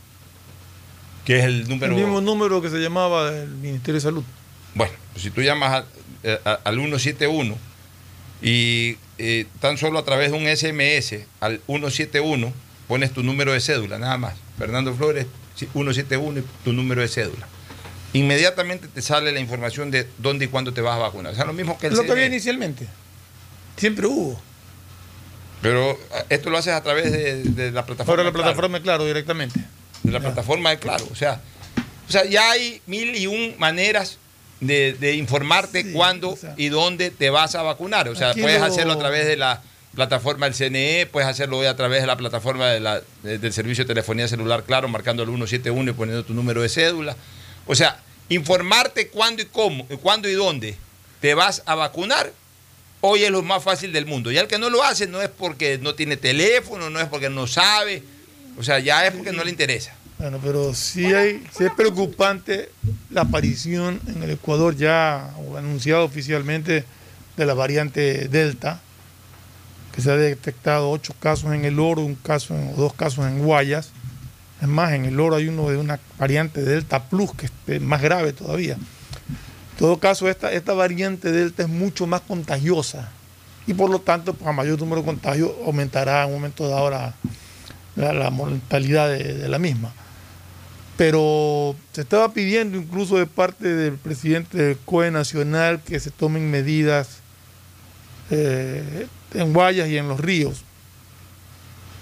que es el número... El mismo número que se llamaba el Ministerio de Salud. Bueno, pues si tú llamas al, eh, a- al 171 y eh, tan solo a través de un SMS al 171 pones tu número de cédula, nada más. Fernando Flores, sí, 171 y tu número de cédula. inmediatamente te sale la información de dónde y cuándo te vas a vacunar. O sea, lo mismo que el Lo que había inicialmente. Siempre hubo. Pero eh, esto lo haces a través de, de la plataforma. Ahora la Claro. plataforma, claro, directamente. De la plataforma de Claro. O sea, o sea, ya hay mil y un maneras de, de informarte cuándo y dónde te vas a vacunar. O sea, puedes lo- hacerlo a través de la plataforma del CNE, puedes hacerlo hoy a través de la plataforma de la- de- del servicio de telefonía celular Claro, marcando el 171 y poniendo tu número de cédula. O sea, informarte cuándo y cómo, cuándo y dónde te vas a vacunar. Hoy es lo más fácil del mundo. Y el que no lo hace no es porque no tiene teléfono, no es porque no sabe, o sea, ya es porque no le interesa. Bueno, pero sí, hay, es preocupante la aparición en el Ecuador ya anunciado oficialmente de la variante Delta, que se ha detectado ocho casos en el oro, un caso dos casos en Guayas. Es más, en el oro hay uno de una variante Delta Plus, que es más grave todavía. En todo caso, esta, esta variante Delta es mucho más contagiosa y por lo tanto, pues, a mayor número de contagios aumentará en un momento dado la, la, la mortalidad de, de la misma. Pero se estaba pidiendo incluso de parte del presidente del COE Nacional que se tomen medidas eh, en Guayas y en los ríos.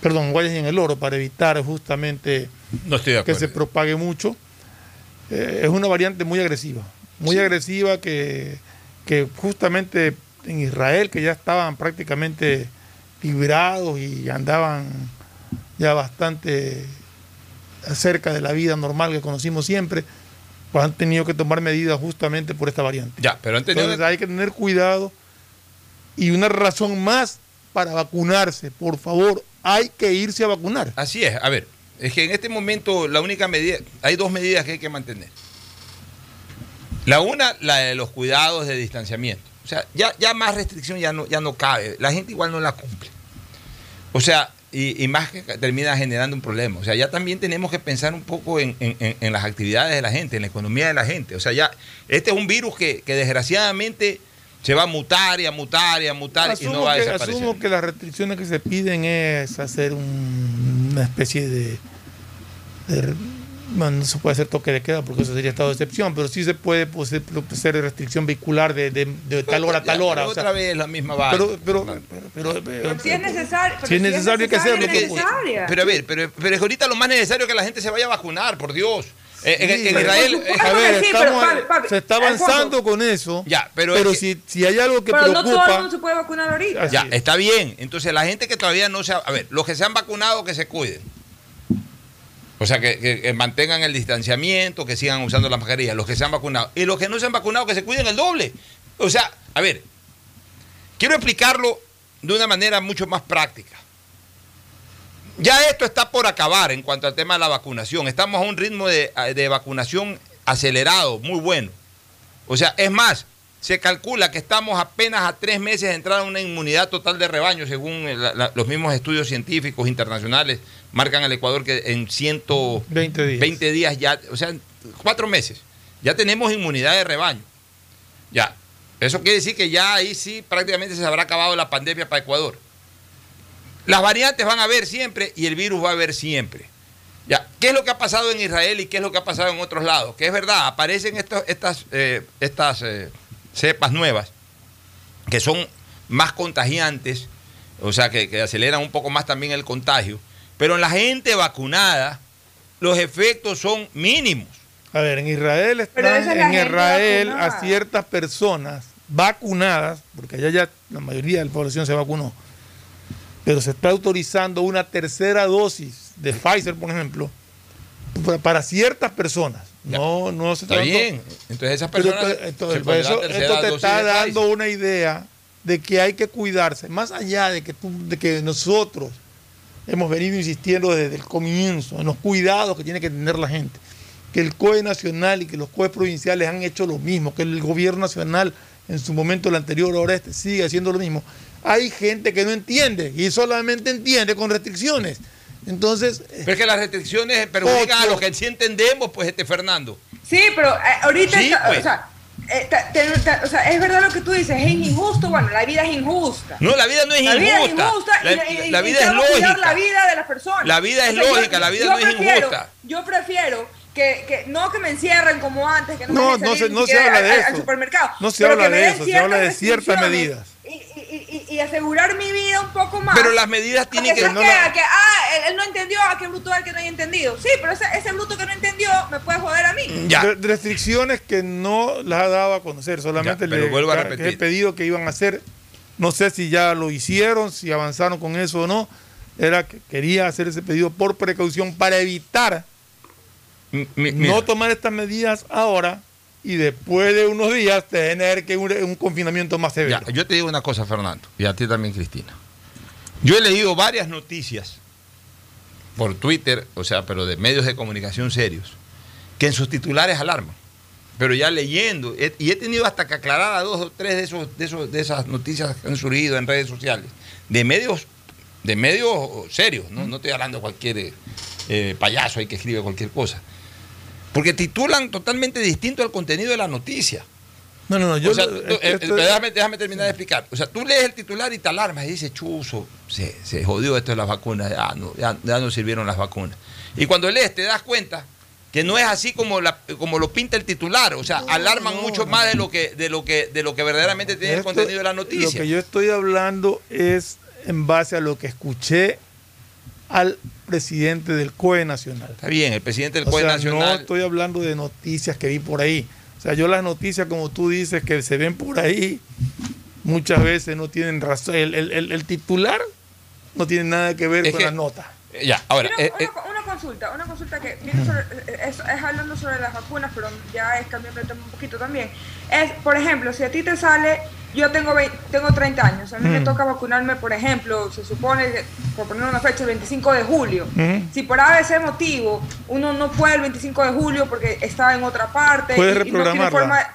Perdón, en Guayas y en el Oro para evitar justamente No que se propague mucho. Eh, es una variante muy agresiva, muy agresiva que, que justamente en Israel, que ya estaban prácticamente librados y andaban ya bastante cerca de la vida normal que conocimos siempre, pues han tenido que tomar medidas justamente por esta variante. Ya, pero han tenido Entonces hay que tener cuidado y una razón más para vacunarse. Por favor, hay que irse a vacunar. Así es, a ver, es que en este momento la única medida, hay dos medidas que hay que mantener. La una, la de los cuidados de distanciamiento. O sea, ya, ya más restricción ya no, ya no cabe. La gente igual no la cumple. O sea, y, y más que termina generando un problema. O sea, ya también tenemos que pensar un poco en, en- las actividades de la gente, en la economía de la gente. O sea, ya, este es un virus que, que desgraciadamente se va a mutar y a mutar y a mutar y no va a que, desaparecer. asumo que las restricciones que se piden es hacer un- una especie de, de- bueno, no se puede hacer toque de queda porque eso sería estado de excepción, pero sí se puede pues, hacer restricción vehicular de, de- de tal hora a tal Ya, hora. pero o sea, otra vez la misma vaina. pero, pero, pero, pero- Pero si es necesario. pero Si es necesario, hay que hacerlo, pues. necesaria. Pero a ver, pero, pero es que ahorita lo más necesario es que la gente se vaya a vacunar, por Dios. Eh, en, Sí, en pero- Israel. supuesto A ver, pero, estamos- Papi, papi, se está avanzando con eso. Ya, pero, pero es que- si, si hay algo que Pero no todo el preocupa. mundo se puede vacunar ahorita. ya, está bien. Entonces, la gente que todavía no se ha. A ver, los que se han vacunado, que se cuiden. O sea, que, mantengan el distanciamiento, que sigan usando la mascarilla. Los que se han vacunado. Y los que no se han vacunado, que se cuiden el doble. O sea, a ver, quiero explicarlo de una manera mucho más práctica. Ya esto está por acabar en cuanto al tema de la vacunación. Estamos a un ritmo de vacunación acelerado, muy bueno. O sea, es más, se calcula que estamos apenas a tres meses de entrar a una inmunidad total de rebaño, según la- la- los mismos estudios científicos internacionales marcan al Ecuador que en 120 días. días ya, o sea, cuatro meses, ya tenemos inmunidad de rebaño. Ya, eso quiere decir que ya ahí sí prácticamente se habrá acabado la pandemia para Ecuador. Las variantes van a haber siempre y el virus va a haber siempre. Ya, ¿qué es lo que ha pasado en Israel y qué es lo que ha pasado en otros lados? Que es verdad, aparecen estos- estas, eh, estas eh, cepas nuevas que son más contagiantes, o sea, que, que aceleran un poco más también el contagio, pero en la gente vacunada los efectos son mínimos. A ver, en Israel están es en Israel vacunada. a ciertas personas vacunadas, porque allá ya la mayoría de la población se vacunó, pero se está autorizando una tercera dosis de Pfizer, por ejemplo, para, ciertas personas. No, no se Está bien. Entonces esas personas esto- entonces, se ponen la eso- tercera esto te está dando una idea de que hay que cuidarse, más allá de que, tú- de que nosotros hemos venido insistiendo desde el comienzo en los cuidados que tiene que tener la gente, que el COE nacional y que los COE provinciales han hecho lo mismo, que el gobierno nacional en su momento, el anterior, ahora este, sigue haciendo lo mismo. Hay gente que no entiende y solamente entiende con restricciones. Entonces, Pero es que las restricciones perjudican a los que sí entendemos, pues, este Fernando. Sí, pero eh, ahorita, Sí, está- pues. o, sea, eh, ta- te- ta- o sea, es verdad lo que tú dices, es injusto, bueno, la vida es injusta. No, la vida no es la vida es injusta. injusta y- La- y- y la vida es que cuidar lógica. La vida de las personas. La vida es O sea, yo- lógica, la vida yo no es prefiero- injusta. Yo prefiero que, que no que me encierren como antes, que no, No, me no se- no se habla de al- eso. al supermercado. No se habla de eso, se habla de ciertas medidas. Y, y asegurar mi vida un poco más. Pero las medidas tienen que- no queda la- que, ah, él, él no entendió, ah, qué bruto es el que no haya entendido. Sí, pero ese, ese bruto que no entendió me puede joder a mí. Re- Restricciones que no las ha dado a conocer, solamente Ya, pero le vuelvo a que- repetir. he pedido que iban a hacer. No sé si ya lo hicieron, si avanzaron con eso o no. Era que quería hacer ese pedido por precaución para evitar no tomar estas medidas ahora y después de unos días tener que un, confinamiento más severo. Yo te digo una cosa, Fernando, y a ti también, Cristina. Yo he leído varias noticias por Twitter, o sea, pero de medios de comunicación serios, que en sus titulares alarman. Pero ya leyendo, y he tenido hasta que aclarar a dos o tres de, esos, de, esos, de esas noticias que han surgido en redes sociales, de medios, de medios serios, no, no estoy hablando de cualquier eh, eh, payaso ahí que escribe cualquier cosa. Porque titulan totalmente distinto al contenido de la noticia. No, no, no, yo O sea, lo- tú- es que eh, esto- déjame, déjame terminar de explicar. O sea, tú lees el titular y te alarmas y dices, chuzo, se, se jodió esto de las vacunas, ya no, ya, ya no sirvieron las vacunas. Y cuando lees te das cuenta que no es así como, la, como lo pinta el titular. O sea, alarman mucho más de lo que, de lo que, de lo que verdaderamente tiene el contenido de la Lo noticia. que yo estoy hablando es en base a lo que escuché al presidente del COE Nacional. Está bien, el presidente del O COE sea, Nacional. No estoy hablando de noticias que vi por ahí. O sea, yo las noticias, como tú dices, que se ven por ahí, muchas veces no tienen razón. El, el- el- el titular no tiene nada que ver Es con que- la nota. Ya, ahora. Una, eh, eh, una- una consulta, una consulta que viene sobre- es, es hablando sobre las vacunas, pero ya es cambiando de tema un poquito también. Es, por ejemplo, si a ti te sale, yo tengo 20 tengo 30 años, a mí me Mm. toca vacunarme, por ejemplo, se supone, que, por poner una fecha, el 25 de julio. Si por ABC motivo uno no puede el 25 de julio porque está en otra parte, Puedes y- y no tiene forma-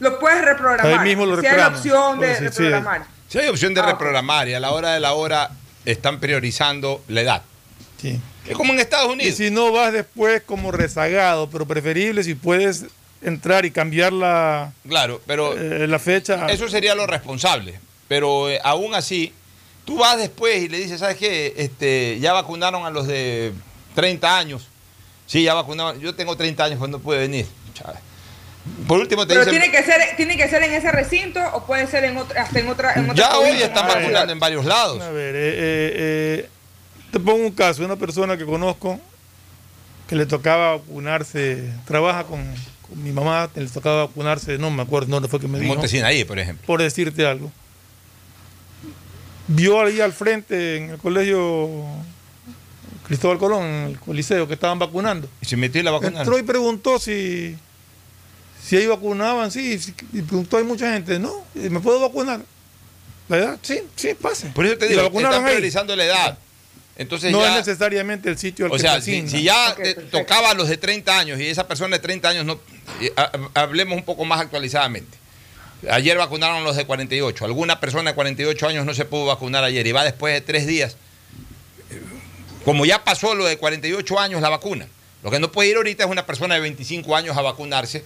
lo puedes reprogramar. Ahí mismo lo si hay la opción de Pues sí, sí. reprogramar. Si hay opción de Ah, reprogramar y a la hora de la hora están priorizando la edad. Sí. Es como en Estados Y Unidos. si no vas después como rezagado, pero preferible si puedes entrar y cambiar la, Claro, pero eh, la fecha. Eso sería lo responsable. Pero eh, aún así, tú vas después y le dices, ¿sabes qué? Este, ya vacunaron a los de 30 años. Sí, ya vacunaron. Yo tengo 30 años cuando puede venir. Por último te Pero dicen... tiene que ser tiene que ser en ese recinto o puede ser en otra, hasta en otra en otra Ya hoy están vacunando ciudad. en varios lados. A ver, eh, eh, eh, te pongo un caso, una persona que conozco que le tocaba vacunarse, trabaja con mi mamá, le tocaba vacunarse, no me acuerdo dónde fue que me En dijo. Montesinaí, por ejemplo. Por decirte algo. Vio ahí al frente en el colegio Cristóbal Colón, en el coliseo, que estaban vacunando. Y se metió y la vacunaron. Entró y preguntó si, si ahí vacunaban, sí, y preguntó, hay mucha gente, no, ¿me puedo vacunar? ¿La edad? Sí, sí, pase. Por eso te digo, están ahí. priorizando la edad. Entonces no ya... es necesariamente el sitio al O que sea, se si, si ya te tocaba a los de 30 años y esa persona de 30 años no. Ha- Hablemos un poco más actualizadamente. Ayer vacunaron los de 48. Alguna persona de 48 años no se pudo vacunar ayer y va después de tres días. Eh, Como ya pasó lo de 48 años la vacuna. Lo que no puede ir ahorita es una persona de 25 años a vacunarse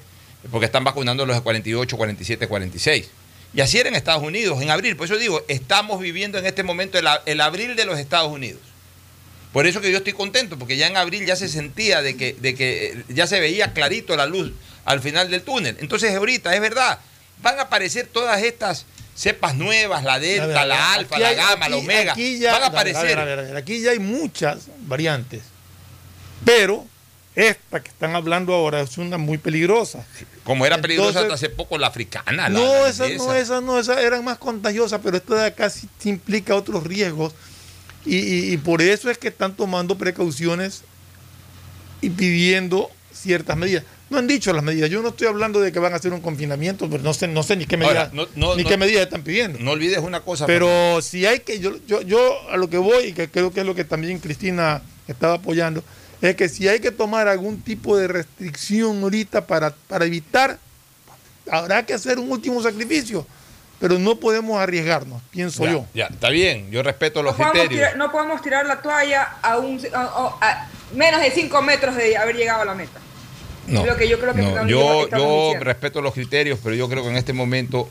porque están vacunando los de 48, 47, 46. Y así era en Estados Unidos, en abril. Por eso digo, estamos viviendo en este momento el, el abril de los Estados Unidos. Por eso que yo estoy contento, porque ya en abril ya se sentía de que, de que ya se veía clarito la luz al final del túnel. Entonces ahorita, es verdad, van a aparecer todas estas cepas nuevas, la delta, ver, la alfa, la hay- gamma, la omega, aquí ya- van a aparecer. a ver, a ver, aquí ya hay muchas variantes. Pero esta que están hablando ahora es una muy peligrosa. Como era peligrosa hasta hace poco la africana. la- no, la esas no, esas no, esas eran más contagiosas, pero esta de acá sí sí implica otros riesgos. Y, y- y por eso es que están tomando precauciones y pidiendo ciertas medidas. No han dicho las medidas. Yo no estoy hablando de que van a hacer un confinamiento, pero no sé, no sé ni qué medidas, Ahora, no- no- ni no- qué medidas están pidiendo. No olvides una cosa. Pero si hay que, yo, yo, yo a lo que voy, y que creo que es lo que también Cristina estaba apoyando, es que si hay que tomar algún tipo de restricción ahorita para, para evitar, habrá que hacer un último sacrificio, pero no podemos arriesgarnos, pienso ya, yo. ya, está bien, yo respeto los no podemos, criterios. tirar, no podemos tirar la toalla a, un, a, a- a menos de 5 metros de haber llegado a la meta. No, Es lo que yo creo que no, yo, yo respeto los criterios, pero yo creo que en este momento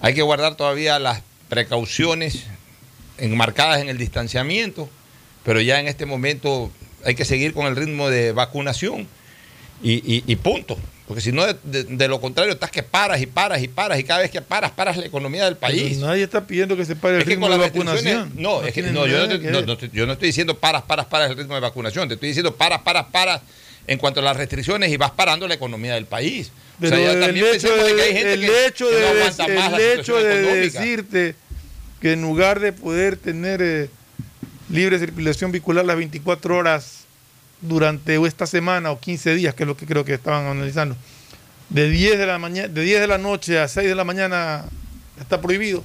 hay que guardar todavía las precauciones enmarcadas en el distanciamiento, pero ya en este momento hay que seguir con el ritmo de vacunación. y, y- y punto. Porque si no, de, de- de lo contrario, estás que paras y paras y paras y cada vez que paras, paras la economía del país. Pero nadie está pidiendo que se pare el Es ritmo de vacunación. no, es que no, yo no, no, yo no estoy diciendo paras, paras, paras el ritmo de vacunación, te estoy diciendo paras, paras, paras en cuanto a las restricciones y vas parando la economía del país. O sea, el hecho de que hay gente el que, hecho que de, no el la hecho de decirte que en lugar de poder tener eh, libre circulación vehicular las 24 horas durante esta semana o 15 días, que es lo que creo que estaban analizando, de 10 de la mañana, de 10 de la noche a 6 de la mañana está prohibido.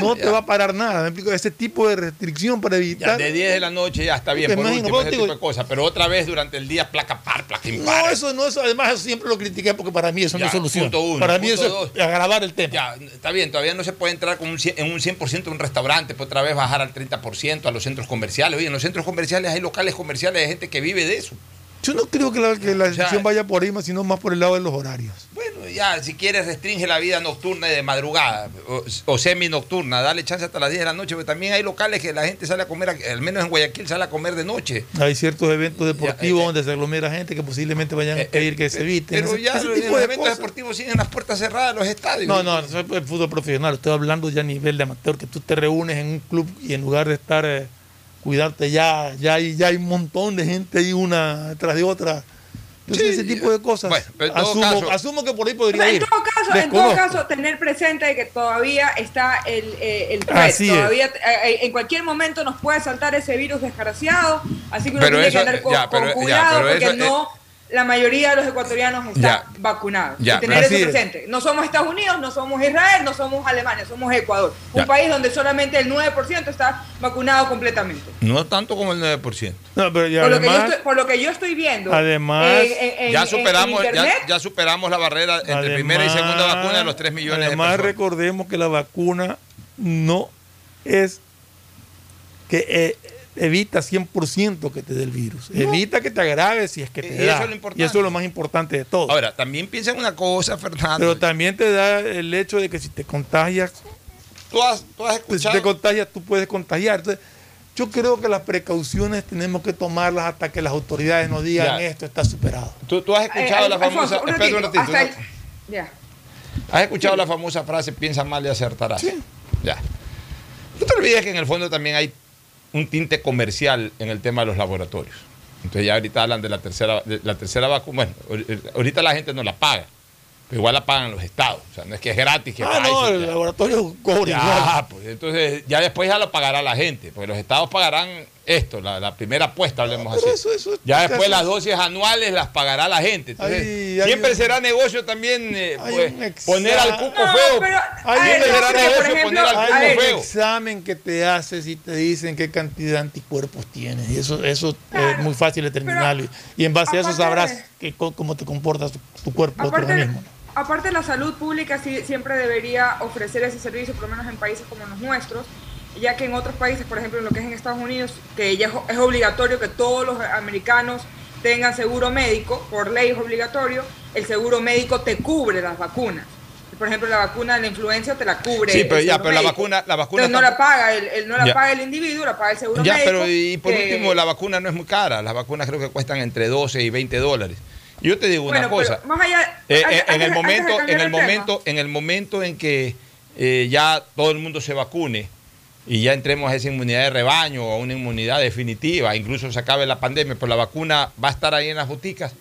No te va a parar nada. ¿me explico? Ese tipo de restricción para Ya, evitar. de 10 de la noche ya está bien, por imagino, último, pero ese digo- tipo de cosas. Pero otra vez durante el día, placa par, placa impar. No, eso no, eso además eso siempre lo critiqué porque para mí eso no Ya, es solución. punto uno. para mí Punto eso dos. es agravar el tema. Ya, está bien, todavía no se puede entrar con un, cien- en un 100% a un restaurante, pues otra vez bajar al 30% a los centros comerciales. Oye, en los centros comerciales hay locales comerciales de gente que vive de eso. Yo no creo que la, que la decisión vaya por ahí, sino más por el lado de los horarios. Bueno, ya, si quieres restringe la vida nocturna y de madrugada o, o semi-nocturna, dale chance hasta las 10 de la noche, pero también hay locales que la gente sale a comer, al menos en Guayaquil sale a comer de noche. Hay ciertos eventos deportivos Ya, eh, donde se aglomera gente que posiblemente vayan a pedir que se eviten. Pero ese- ya ese en tipo los de eventos cosas. deportivos siguen las puertas cerradas de los estadios. No, no, no soy el fútbol profesional. Estoy hablando ya a nivel de amateur, que tú te reúnes en un club y en lugar de estar eh, cuidarte ya, ya hay, ya hay un montón de gente ahí una tras de otra. Entonces, ese tipo de cosas. pero en todo asumo, caso- asumo que por ahí podría en ir. todo caso, en todo caso, tener presente de que todavía está el, eh, el threat. Todavía eh, eh, en cualquier momento nos puede saltar ese virus desgraciado, así que uno Pero tiene eso, que andar con, ya, con pero- ya, cuidado pero porque eso, eh, no la mayoría de los ecuatorianos está Ya. vacunados. Ya, y tener eso es. presente. No somos Estados Unidos, no somos Israel, no somos Alemania, somos Ecuador. Un Ya. país donde solamente el 9% está vacunado completamente. No tanto como el 9%. No, pero ya Por lo, que yo además, estoy, por lo que yo estoy viendo. Además- en- en- en- ya superamos, en ya, internet, ya superamos la barrera entre primera y segunda Además- vacuna de los 3 millones Además, de personas. recordemos que la vacuna no es que eh, evita 100% que te dé el virus. No. Evita que te agrave si es que te Y da. eso es lo importante. Y eso es lo más importante de todo. Ahora, también piensa en una cosa, Fernando. Pero también te da el hecho de que si te contagias, tú has, tú has pues, si escuchado. te contagias, tú puedes contagiar. Entonces, yo creo que las precauciones tenemos que tomarlas hasta que las autoridades nos digan Ya. esto está superado. Tú, tú has escuchado eh, la Alfonso, famosa. un ratito, hasta el- ya. ¿Has escuchado la famosa frase piensa mal y acertarás? Ya. No te olvides que en el fondo también hay un tinte comercial en el tema de los laboratorios. Entonces ya ahorita hablan de la tercera, de la tercera vacuna. Bueno, ahor- ahorita la gente no la paga, pero igual la pagan los estados. O sea, no es que es gratis. Que Ah, no, el ya. laboratorio cobra Ya, pues, entonces ya después ya lo pagará la gente, porque los estados pagarán esto, la, la primera apuesta, hablemos así. ya después las dosis anuales las pagará la gente. Entonces, siempre un- será negocio también eh, pues, poner al cuco No, feo. pero- siempre será examen, negocio ejemplo, poner al hay cuco un feo. examen que te haces y te dicen qué cantidad de anticuerpos tienes. Y eso, eso es muy fácil determinarlo. Y, y en base a eso sabrás de- que, co- cómo te comportas tu, tu cuerpo, tu Aparte, organismo. aparte la salud pública sí, siempre debería ofrecer ese servicio, por lo menos en países como los nuestros, ya que en otros países, por ejemplo en lo que es en Estados Unidos, que ya es, obligatorio que todos los americanos tengan seguro médico, por ley es obligatorio, el seguro médico te cubre las vacunas. Por ejemplo, la vacuna de la influenza te la cubre. Sí, el pero ya, pero la vacuna, la vacuna Entonces, no la paga el, el- no la Ya. paga el individuo, la paga el seguro Ya, médico. pero y por que- último, la vacuna no es muy cara. Las vacunas creo que cuestan entre 12 y 20 dólares. Yo te digo Bueno, una cosa. más allá, Eh, antes- eh, en el momento, en el momento, en el momento en que eh, ya todo el mundo se vacune y ya entremos a esa inmunidad de rebaño o a una inmunidad definitiva, incluso se acabe la pandemia, pero la vacuna va a estar ahí en las boticas.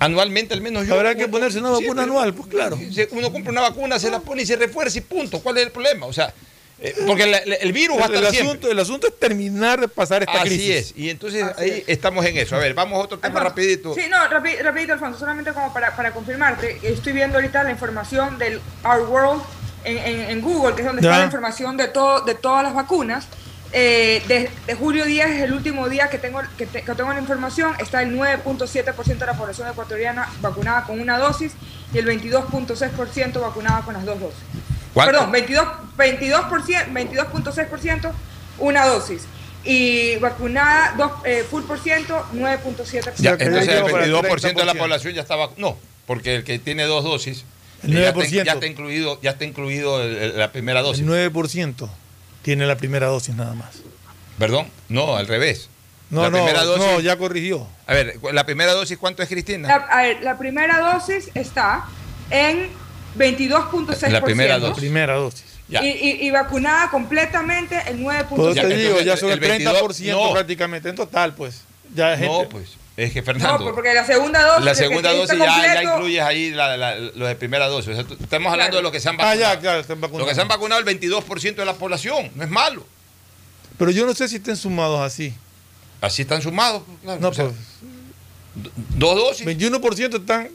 Anualmente al menos yo. Habrá que ponerse una vacuna anual, pues claro. Uno compra una vacuna, se la pone y se refuerza y punto. ¿Cuál es el problema? O sea, eh, porque la- la- el virus va a El, estar el siempre. asunto, el asunto es terminar de pasar esta Así crisis. es. Y entonces ahí estamos en eso. A ver, vamos a otro tema rapidito. Sí, no, rapi- rapidito, Alfonso, solamente como para, para confirmarte, estoy viendo ahorita la información del Our World en, en- en Google, que es donde Ya. está la información de, todo, de todas las vacunas. Eh, de, de julio 10 es el último día que tengo, que, te- que tengo la información, está el 9.7% de la población ecuatoriana vacunada con una dosis y el 22.6% vacunada con las dos dosis. ¿Cuánto? Perdón, 22, 22%, 22.6% una dosis. Y vacunada dos, eh, full por ciento, 9.7%. Ya, entonces el para el 22% de la 30%. población ya está vacunada. No, porque el que tiene dos dosis El ya, está, 9%. ya está incluido, ya está incluido el- el- la primera dosis. El 9% tiene la primera dosis nada más. Perdón, no, al revés. No, la no, primera dosis. no, ya corrigió. A ver, la primera dosis, ¿cuánto es, Cristina? La, a ver, la primera dosis está en 22.6%. La primera dosis. Primera dosis. Ya. Y, y- y vacunada completamente el 9.6%. Pues te Ya, digo, ya son el, el 22, 30% no. prácticamente en total, pues. Ya es No, gente. pues. Es que No, Fernando. pues, porque la segunda dosis. la segunda está dosis ya, ya incluyes ahí la, la- lo de primera dosis. O sea, tú- estamos hablando Claro. de los que se han Ah, vacunado. ya, claro, están vacunados. Los que se han vacunado el 22% de la población. No es malo. Pero yo no sé si estén sumados así. Así están sumados. claro. No, O sea, pues. Dos dosis. 21% están.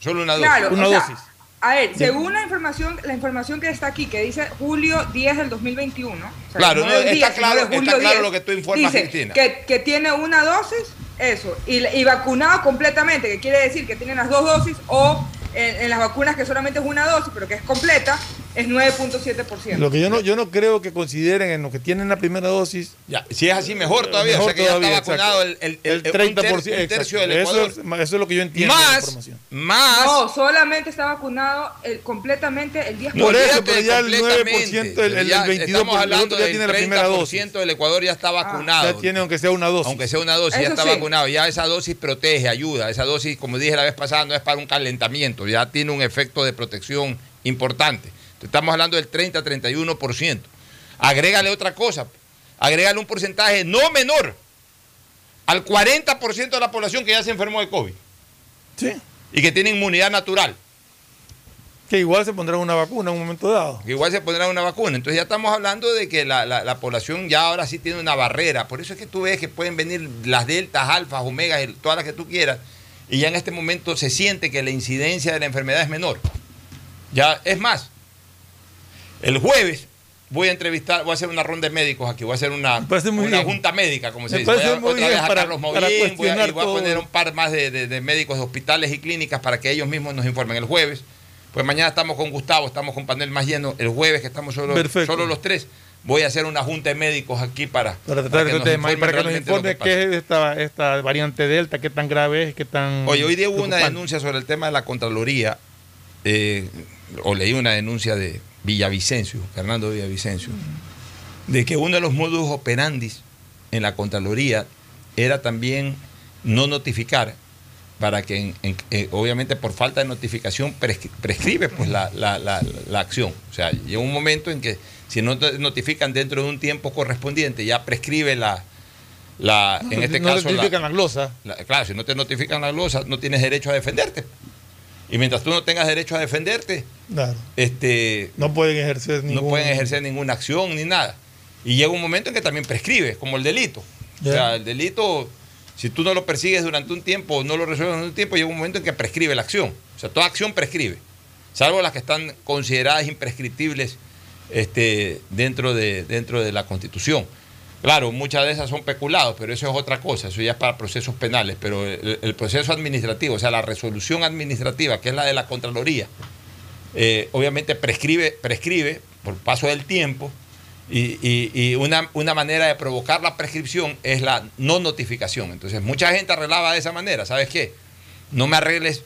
Solo una dosis. Claro, Una o sea, dosis. A ver, según la información, la información que está aquí, que dice julio 10 del 2021. o sea, Claro, no, está claro- de está julio claro 10, lo que tú informas, dice Cristina. Que, que tiene una dosis, eso, y, y vacunado completamente, que quiere decir que tiene las dos dosis, o en, en las vacunas que solamente es una dosis, pero que es completa, es 9.7%. Lo que yo no, yo no creo que consideren en los que tienen la primera dosis. Ya, si es así, mejor todavía. Mejor o sea que todavía, ya está vacunado el, el, el, El 30%, un ter- un tercio del. Ecuador. Eso es, eso es lo que yo entiendo más, más. No, solamente está vacunado el- completamente el 10%. Por eso, pero ya el completamente, 9%, el- el ya 22% estamos hablando ya del tiene la primera 30% dosis. del Ecuador ya está vacunado. Ya tiene aunque sea una dosis. Aunque sea una dosis, ya Eso está sí. vacunado. Ya esa dosis protege, ayuda. Esa dosis, como dije la vez pasada, no es para un calentamiento. Ya tiene un efecto de protección importante. Estamos hablando del 30-31%. Agrégale otra cosa. Agrégale un porcentaje no menor al 40% de la población que ya se enfermó de COVID. Sí. Y que tiene inmunidad natural. Que igual se pondrán una vacuna en un momento dado. que igual se pondrá una vacuna. Entonces ya estamos hablando de que la, la- la población ya ahora sí tiene una barrera. Por eso es que tú ves que pueden venir las deltas, alfas, omegas, el- todas las que tú quieras. Y ya en este momento se siente que la incidencia de la enfermedad es menor. Ya, es más, el jueves voy a entrevistar, voy a hacer una ronda de médicos aquí, voy a hacer una, una junta médica, como se Me dice. Voy a, otra vez a para- Carlos Maurín, voy a, y voy a poner un par más de, de- de médicos de hospitales y clínicas para que ellos mismos nos informen el jueves. Pues mañana estamos con Gustavo, estamos con panel más lleno. El jueves que estamos solo, Perfecto. solo los tres, voy a hacer una junta de médicos aquí para, Para tratar que este tema y para que nos informe qué es esta, esta variante Delta, qué tan grave es, qué tan. Oye, hoy día hubo una denuncia sobre el tema de la Contraloría, eh, o leí una denuncia de Villavicencio, Fernando Villavicencio, de que uno de los modus operandis en la Contraloría era también no notificar para que, en- en- eh, obviamente, por falta de notificación prescri- prescribe pues, la, la- la- la acción. O sea, llega un momento en que si no te notifican dentro de un tiempo correspondiente, ya prescribe la, la en este no caso, la- notifican la glosa. la- claro, si no te notifican la glosa, no tienes derecho a defenderte. Y mientras tú no tengas derecho a defenderte, Claro. este, No pueden ejercer ningún. no pueden ejercer ninguna acción ni nada. Y llega un momento en que también prescribe, como el delito. O sea, el delito, si tú no lo persigues durante un tiempo, no lo resuelves durante un tiempo, llega un momento en que prescribe la acción. O sea, toda acción prescribe, salvo las que están consideradas imprescriptibles este, dentro, de, dentro de la Constitución. Claro, muchas de esas son peculados, pero eso es otra cosa, eso ya es para procesos penales, pero el, proceso administrativo, o sea, la resolución administrativa, que es la de la Contraloría, eh, obviamente prescribe, prescribe por paso del tiempo y una, una manera de provocar la prescripción es la no notificación. Entonces, mucha gente arreglaba de esa manera, ¿sabes qué? No me arregles,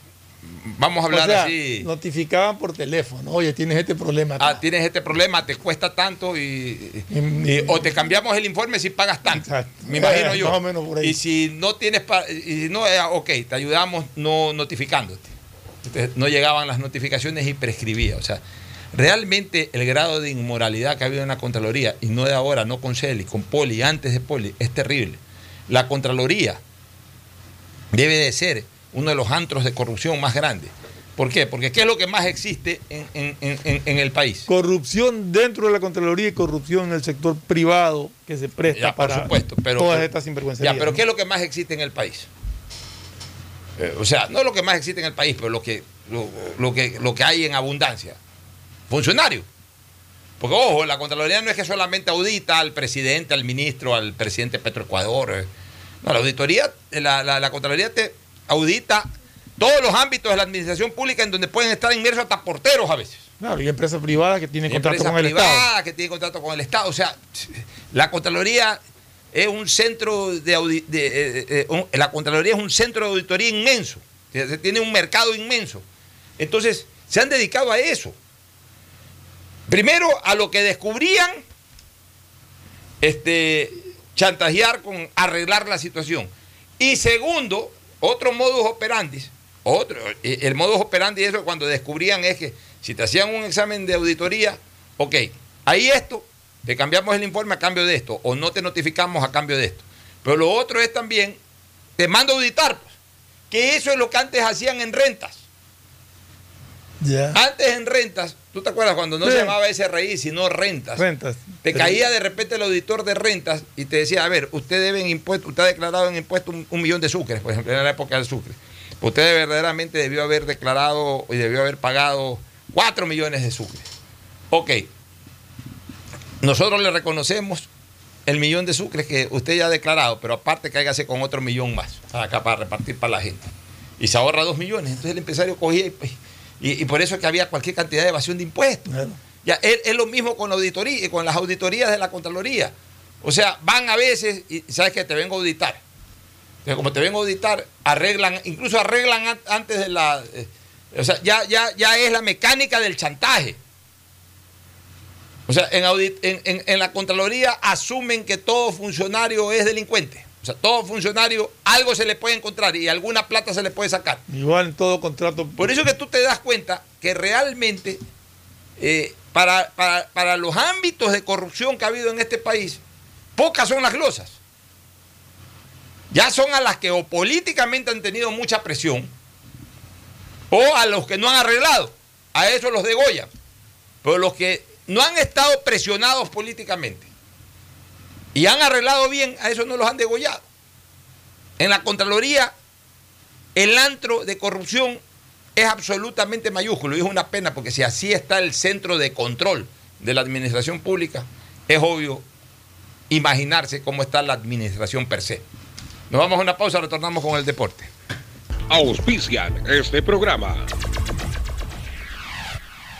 vamos a hablar o sea, así. Notificaban por teléfono. Oye, tienes este problema. acá. Ah, tienes este problema, te cuesta tanto y, y- o te cambiamos el informe si pagas tanto. Me imagino Eh, yo. más o menos por ahí. Y si no tienes, y si no, eh, ok, te ayudamos no notificándote. Entonces, no llegaban las notificaciones y prescribía. O sea, realmente el grado de inmoralidad que ha habido en la Contraloría, y no de ahora, no con Celi, con Poli, antes de Poli, es terrible. La Contraloría debe de ser uno de los antros de corrupción más grandes. ¿Por qué? Porque ¿qué es lo que más existe en, en- en- el país? Corrupción dentro de la Contraloría y corrupción en el sector privado que se presta Ya, por para supuesto, pero, todas estas sinvergüencerías. Ya, pero. ¿qué es lo que más existe en el país? Eh, o sea, no lo que más existe en el país, pero lo que, lo, lo que, lo que hay en abundancia. Funcionarios. Porque, ojo, la Contraloría no es que solamente audita al presidente, al ministro, al presidente de Petroecuador. eh. No, la auditoría, la, la, la Contraloría te audita todos los ámbitos de la administración pública en donde pueden estar inmersos hasta porteros a veces. Claro, y empresas privadas que tienen contrato Empresas con el Estado. privadas que tienen contrato con el Estado. O sea, la Contraloría es un centro de, audi- de, eh, eh, un- la Contraloría es un centro de auditoría inmenso. Se- Tiene un mercado inmenso. Entonces, se han dedicado a eso. Primero, a lo que descubrían, este, chantajear con arreglar la situación. Y segundo, otro modus operandi, otro, eh, el modus operandi eso cuando descubrían es que si te hacían un examen de auditoría, ok, ahí esto, te cambiamos el informe a cambio de esto, o no te notificamos a cambio de esto. Pero lo otro es también, te mando a auditar, pues, que eso es lo que antes hacían en rentas. Antes en rentas, ¿tú te acuerdas cuando no Sí. se llamaba SRI, sino rentas? Rentas. Te caía de repente el auditor de rentas y te decía, a ver, usted debe en impuesto, usted ha declarado en impuesto un, un millón de sucres, por ejemplo, en la época del sucre. Usted verdaderamente debió haber declarado y debió haber pagado cuatro millones de sucres. Ok. Nosotros le reconocemos el millón de sucres que usted ya ha declarado, pero aparte cáigase con otro millón más acá para repartir para la gente. Y se ahorra dos millones. Entonces el empresario cogía y, y- y por eso es que había cualquier cantidad de evasión de impuestos. Ya, es, es lo mismo con la auditoría, con las auditorías de la Contraloría. O sea, van a veces y sabes que te vengo a auditar. Entonces, como te vengo a auditar, arreglan, incluso arreglan an- antes de la. eh, o sea, ya, ya, ya es la mecánica del chantaje. O sea, en, audit- en, en- en la Contraloría asumen que todo funcionario es delincuente. O sea, todo funcionario algo se le puede encontrar y alguna plata se le puede sacar. Igual en todo contrato. Por eso que tú te das cuenta que realmente eh, para, para- para los ámbitos de corrupción que ha habido en este país, pocas son las glosas. Ya son a las que o políticamente han tenido mucha presión o a los que no han arreglado. A eso los degollan. Pero los que no han estado presionados políticamente y han arreglado bien, a eso no los han degollado. En la Contraloría, el antro de corrupción es absolutamente mayúsculo y es una pena porque si así está el centro de control de la administración pública, es obvio imaginarse cómo está la administración per se. Nos vamos a una pausa, retornamos con el deporte. Auspician este programa.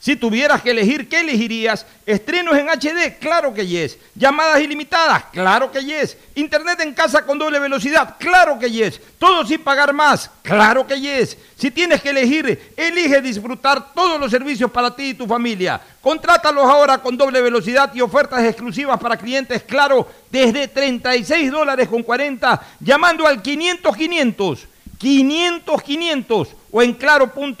Si tuvieras que elegir, ¿qué elegirías? ¿Estrenos en HD? Claro que yes. ¿Llamadas ilimitadas? Claro que yes. ¿Internet en casa con doble velocidad? Claro que yes. ¿Todo sin pagar más? Claro que yes. Si tienes que elegir, elige disfrutar todos los servicios para ti y tu familia. Contrátalos ahora con doble velocidad y ofertas exclusivas para clientes Claro desde 36 dólares con 40 llamando al 500 500 500 500 o en claro.com.es.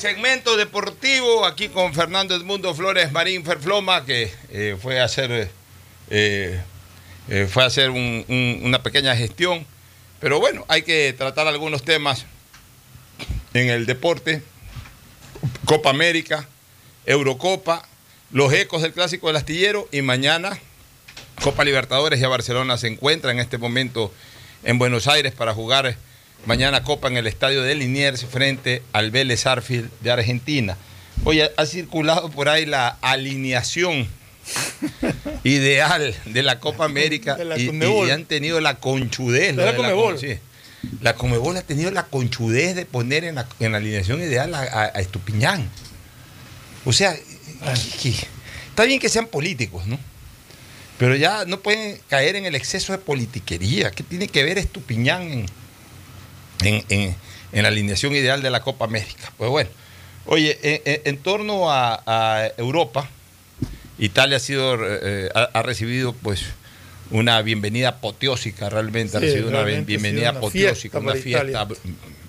Segmento deportivo aquí con Fernando Edmundo Flores Marín Ferfloma, que eh, fue a hacer, eh, eh, fue a hacer un- un- una pequeña gestión. Pero bueno, hay que tratar algunos temas en el deporte. Copa América, Eurocopa, los ecos del clásico del astillero y mañana Copa Libertadores. Ya Barcelona se encuentra en este momento en Buenos Aires para jugar Mañana Copa en el estadio de Liniers frente al Vélez Arfield de Argentina. Oye, ha circulado por ahí la alineación ideal de la Copa América la y, han tenido la conchudez. De la de Conmebol. con- sí. La Comebol ha tenido la conchudez de poner en la, en la alineación ideal a, a- a Estupiñán. O sea, está bien que sean políticos, ¿no? Pero ya no pueden caer en el exceso de politiquería. ¿Qué tiene que ver Estupiñán en, en, en- en la alineación ideal de la Copa América? Pues bueno, oye, en, torno a, a Europa, Italia ha sido eh, ha, ha recibido pues una bienvenida apoteósica realmente, ha recibido una bienvenida una apoteósica, fiesta una fiesta Italia.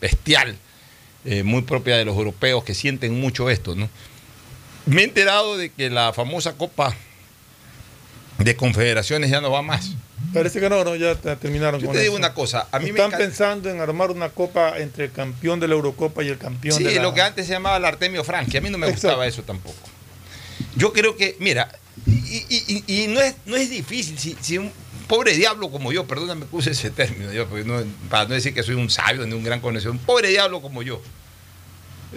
bestial, eh, muy propia de los europeos que sienten mucho esto, ¿no? Me he enterado de que la famosa Copa de Confederaciones ya no va más. Parece que no, no, ya te- terminaron Yo con te digo eso. una cosa, a mí me Están encanta- pensando en armar una copa entre el campeón de la Eurocopa y el campeón Sí, de la... lo que antes se llamaba el Artemio Franchi. A mí no me Exacto. gustaba eso tampoco. Yo creo que, mira, y, y- y- y no, es, no es difícil. Si, si un pobre diablo como yo, perdóname que use ese término, yo, no- para no decir que soy un sabio ni un gran conocedor, un pobre diablo como yo,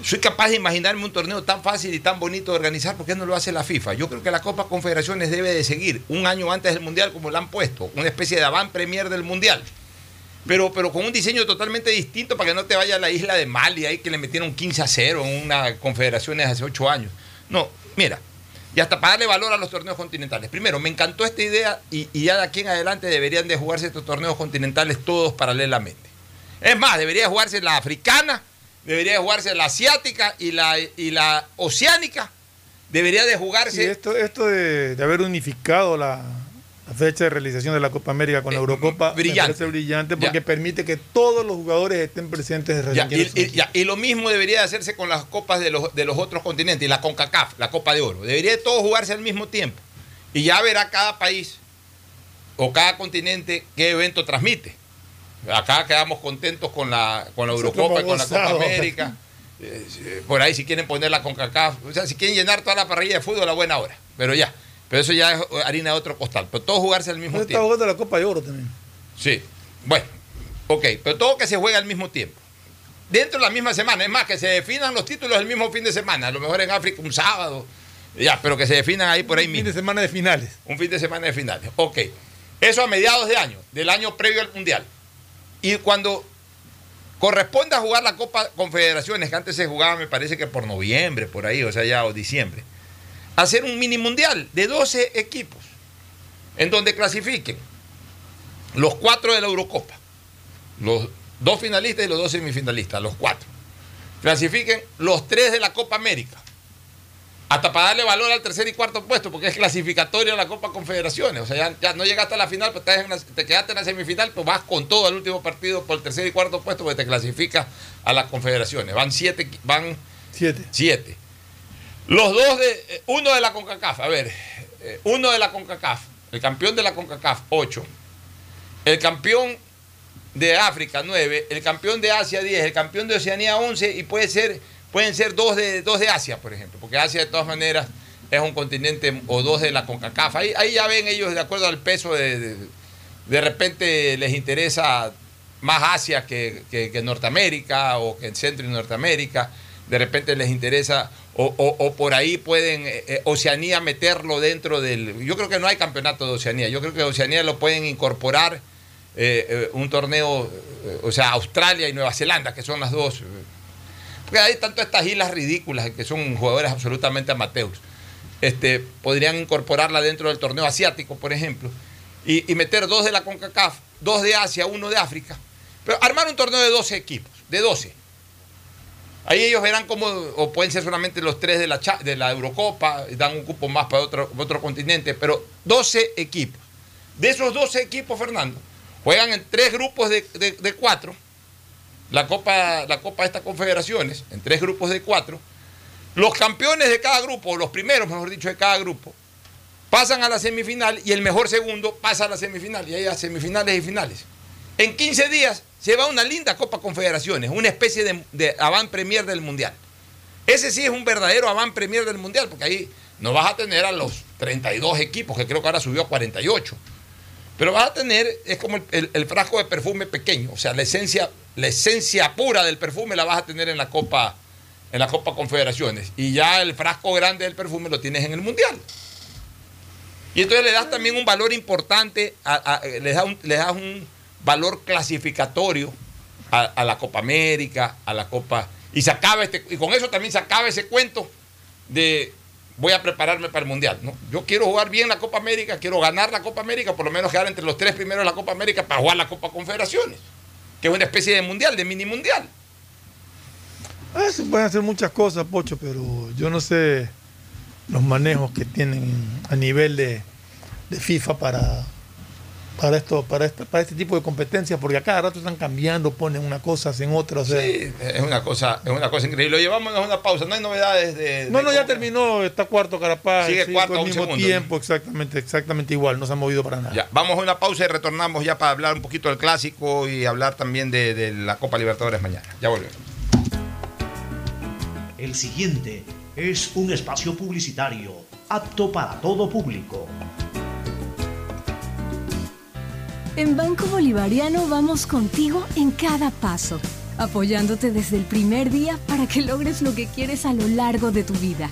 soy capaz de imaginarme un torneo tan fácil y tan bonito de organizar, ¿por qué no lo hace la FIFA? Yo creo que la Copa Confederaciones debe de seguir un año antes del Mundial como la han puesto, una especie de avant premier del Mundial. Pero, pero con un diseño totalmente distinto para que no te vaya a la isla de Mali, ahí que le metieron 15 a 0 en una confederaciones hace 8 años. No, mira, y hasta para darle valor a los torneos continentales. Primero, me encantó esta idea y, y ya de aquí en adelante deberían de jugarse estos torneos continentales todos paralelamente. Es más, debería jugarse la africana, debería jugarse la asiática y la, y la oceánica. Debería de jugarse... Esto, esto de, de haber unificado la, la fecha de realización de la Copa América con la Eurocopa Eh, brillante. me parece brillante porque Ya. permite que todos los jugadores estén presentes Ya, y, y- ya, y lo mismo debería de hacerse con las copas de los, de los otros continentes, y la CONCACAF, la Copa de Oro. Debería de todos jugarse al mismo tiempo. Y ya verá cada país o cada continente qué evento transmite. Acá quedamos contentos con la, con la Eurocopa y con la Copa. América. Eh, por ahí si quieren poner la CONCACAF, o sea, si quieren llenar toda la parrilla de fútbol a buena hora. Pero ya, pero eso ya es harina de otro costal. Pero todos jugarse al mismo No está tiempo. jugando la Copa de Oro también. Sí. Bueno, ok, pero todo que se juegue al mismo tiempo. Dentro de la misma semana. Es más, que se definan los títulos el mismo fin de semana. A lo mejor en África un sábado. Ya, pero que se definan ahí por ahí mismo. Fin de semana de finales. Un fin de semana de finales. Ok. Eso a mediados de año, del año previo al Mundial. Y cuando corresponde a jugar la Copa Confederaciones, que antes se jugaba, me parece que por noviembre, por ahí, o sea, ya o diciembre, hacer un mini mundial de 12 equipos, en donde clasifiquen los cuatro de la Eurocopa, los dos finalistas y los dos semifinalistas, los cuatro. Clasifiquen los tres de la Copa América. Hasta para darle valor al tercer y cuarto puesto, porque es clasificatoria la Copa Confederaciones. O sea, ya, ya no llegaste a la final, en una- te quedaste en la semifinal, pues vas con todo al último partido por el tercer y cuarto puesto, porque te clasifica a las confederaciones. Van siete, van Siete. siete. Los dos de, eh, uno de la CONCACAF, a ver, eh, uno de la CONCACAF, el campeón de la CONCACAF, 8. El campeón de África, 9. El campeón de Asia, 10. El campeón de Oceanía, 11. Y puede ser, pueden ser dos de, dos de Asia, por ejemplo. Porque Asia, de todas maneras, es un continente, o dos de la CONCACAF. Ahí, ahí ya ven ellos, de acuerdo al peso, de, de, repente les interesa más Asia que, que- Norteamérica o que Centro y Norteamérica. De repente les interesa, o, o- por ahí pueden eh, eh, Oceanía meterlo dentro del... Yo creo que no hay campeonato de Oceanía. Yo creo que Oceanía lo pueden incorporar eh, un torneo, o sea, Australia y Nueva Zelanda, que son las dos. Porque hay tanto estas islas ridículas que son jugadores absolutamente amateurs. Este, podrían incorporarla dentro del torneo asiático, por ejemplo, y, meter dos de la CONCACAF, dos de Asia, uno de África. Pero armar un torneo de 12 equipos, de 12. Ahí ellos verán cómo, o pueden ser solamente los tres de la, de la Eurocopa, dan un cupo más para otro, otro continente, pero 12 equipos. De esos 12 equipos, Fernando, juegan en tres grupos de cuatro. La Copa, la Copa de estas confederaciones, en tres grupos de cuatro. Los campeones de cada grupo, los primeros, mejor dicho, de cada grupo, pasan a la semifinal y el mejor segundo pasa a la semifinal. Y hay a semifinales y finales. En 15 días se va una linda Copa Confederaciones, una especie de, de avant premier del Mundial. Ese sí es un verdadero avant premier del Mundial, porque ahí no vas a tener a los 32 equipos, que creo que ahora subió a 48. Pero vas a tener, es como el- el frasco de perfume pequeño, o sea, la esencia la esencia pura del perfume la vas a tener en la Copa, en la Copa Confederaciones. Y ya el frasco grande del perfume lo tienes en el Mundial. Y entonces le das también un valor importante, a- le, das un, le das un valor clasificatorio a, a la Copa América, a la Copa. Y se acaba este, y con eso también se acaba ese cuento de voy a prepararme para el Mundial. ¿no? Yo quiero jugar bien la Copa América, quiero ganar la Copa América, por lo menos quedar entre los tres primeros de la Copa América para jugar la Copa Confederaciones, que es una especie de mundial, de mini mundial. Ah, se pueden hacer muchas cosas, Pocho, pero yo no sé los manejos que tienen a nivel de, de FIFA para, para esto, para este, para este tipo de competencias, porque a cada rato están cambiando, ponen una cosa, hacen otra. O sea, Sí, es una cosa, es una cosa increíble. Lo llevamos a una pausa, no hay novedades de. No, de no, ya terminó, está cuarto Carapaz. Sigue sí, cuarto con a el un mismo segundo, tiempo, exactamente, exactamente igual, no se ha movido para nada. Ya, vamos a una pausa y retornamos ya para hablar un poquito del clásico y hablar también de, de la Copa Libertadores mañana. Ya volvemos. El siguiente es un espacio publicitario apto para todo público. En Banco Bolivariano vamos contigo en cada paso, apoyándote desde el primer día para que logres lo que quieres a lo largo de tu vida.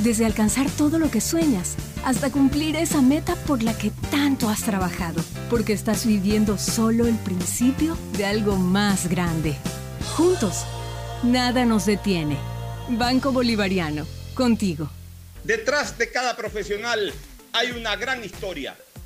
Desde alcanzar todo lo que sueñas hasta cumplir esa meta por la que tanto has trabajado, porque estás viviendo solo el principio de algo más grande. Juntos, nada nos detiene. Banco Bolivariano, contigo. Detrás de cada profesional hay una gran historia.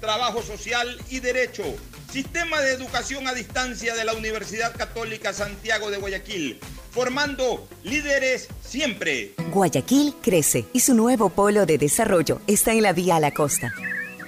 trabajo social y derecho. Sistema de educación a distancia de la Universidad Católica Santiago de Guayaquil, formando líderes siempre. Guayaquil crece y su nuevo polo de desarrollo está en la vía a la costa.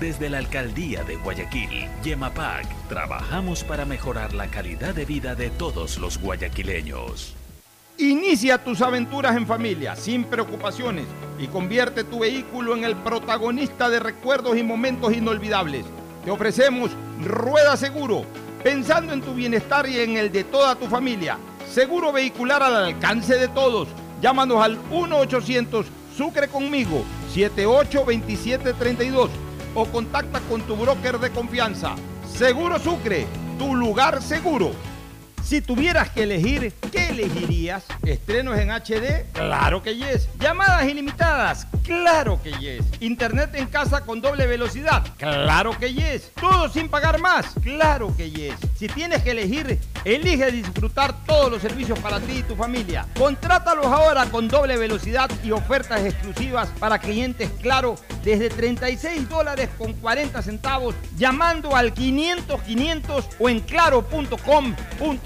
Desde la Alcaldía de Guayaquil, Yemapac, trabajamos para mejorar la calidad de vida de todos los guayaquileños. Inicia tus aventuras en familia, sin preocupaciones, y convierte tu vehículo en el protagonista de recuerdos y momentos inolvidables. Te ofrecemos Rueda Seguro, pensando en tu bienestar y en el de toda tu familia. Seguro vehicular al alcance de todos. Llámanos al 1-800 Sucre conmigo, 782732 o contacta con tu broker de confianza. Seguro Sucre, tu lugar seguro. Si tuvieras que elegir, ¿qué elegirías? ¿Estrenos en HD? Claro que yes. ¿Llamadas ilimitadas? Claro que yes. ¿Internet en casa con doble velocidad? Claro que yes. ¿Todo sin pagar más? Claro que yes. Si tienes que elegir, elige disfrutar todos los servicios para ti y tu familia. Contrátalos ahora con doble velocidad y ofertas exclusivas para clientes Claro desde 36 dólares con 40 centavos llamando al 500 500 o en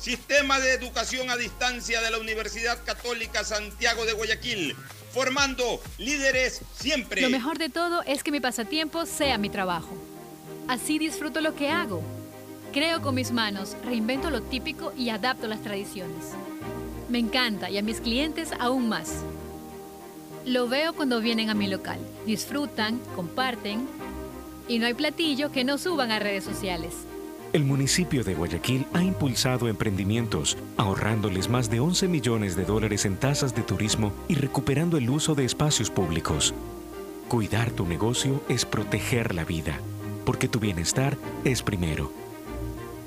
Sistema de Educación a Distancia de la Universidad Católica Santiago de Guayaquil, formando líderes siempre. Lo mejor de todo es que mi pasatiempo sea mi trabajo. Así disfruto lo que hago. Creo con mis manos, reinvento lo típico y adapto las tradiciones. Me encanta y a mis clientes aún más. Lo veo cuando vienen a mi local. Disfrutan, comparten y no hay platillo que no suban a redes sociales. El municipio de Guayaquil ha impulsado emprendimientos, ahorrándoles más de 11 millones de dólares en tasas de turismo y recuperando el uso de espacios públicos. Cuidar tu negocio es proteger la vida, porque tu bienestar es primero.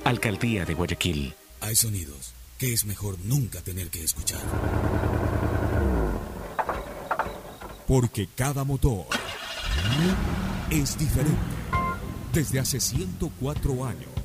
Alcaldía de Guayaquil. Hay sonidos que es mejor nunca tener que escuchar. Porque cada motor es diferente. Desde hace 104 años,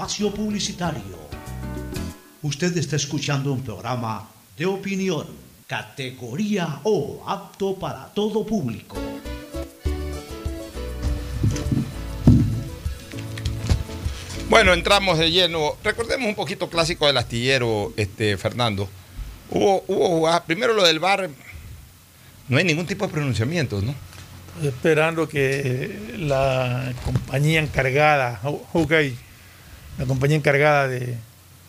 Espacio publicitario. Usted está escuchando un programa de opinión, categoría O, apto para todo público. Bueno, entramos de lleno. Recordemos un poquito clásico del astillero, este, Fernando. Hubo, hubo jugadas- primero lo del bar, no hay ningún tipo de pronunciamiento, ¿no? Esperando que la compañía encargada, OK, la compañía encargada de,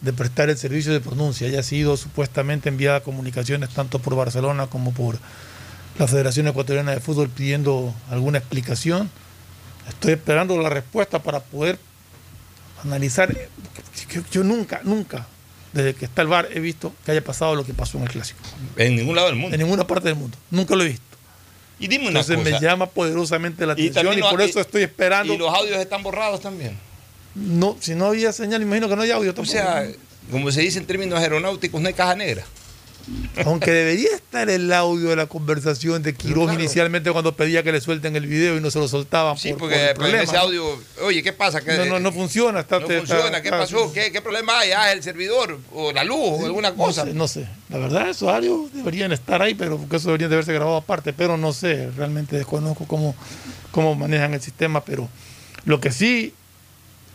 de prestar el servicio de pronuncia haya sido supuestamente enviada a comunicaciones tanto por Barcelona como por la Federación Ecuatoriana de Fútbol pidiendo alguna explicación. Estoy esperando la respuesta para poder analizar. Yo, nunca, nunca, desde que está el bar, he visto que haya pasado lo que pasó en el clásico. En ningún lado del mundo. En ninguna parte del mundo. Nunca lo he visto. Y dime una Entonces cosa. me llama poderosamente la atención y, por eso estoy esperando. Y los audios están borrados también. No, si no había señal, imagino que no hay audio O tampoco. sea, como se dice en términos aeronáuticos, no hay caja negra. Aunque debería estar el audio de la conversación de Quiroz claro. inicialmente cuando pedía que le suelten el video y no se lo soltaban. Sí, por, porque por el pues, ese audio, oye, ¿qué pasa? ¿Qué- No, no, no funciona. Está, no está- funciona, ¿qué pasó? ¿Qué, qué problema hay? Ah, el servidor, o la luz, o alguna cosa. No sé, no sé. La verdad, esos audios deberían estar ahí, pero porque eso deberían de haberse grabado aparte. Pero no sé, realmente desconozco cómo, cómo manejan el sistema. Pero lo que sí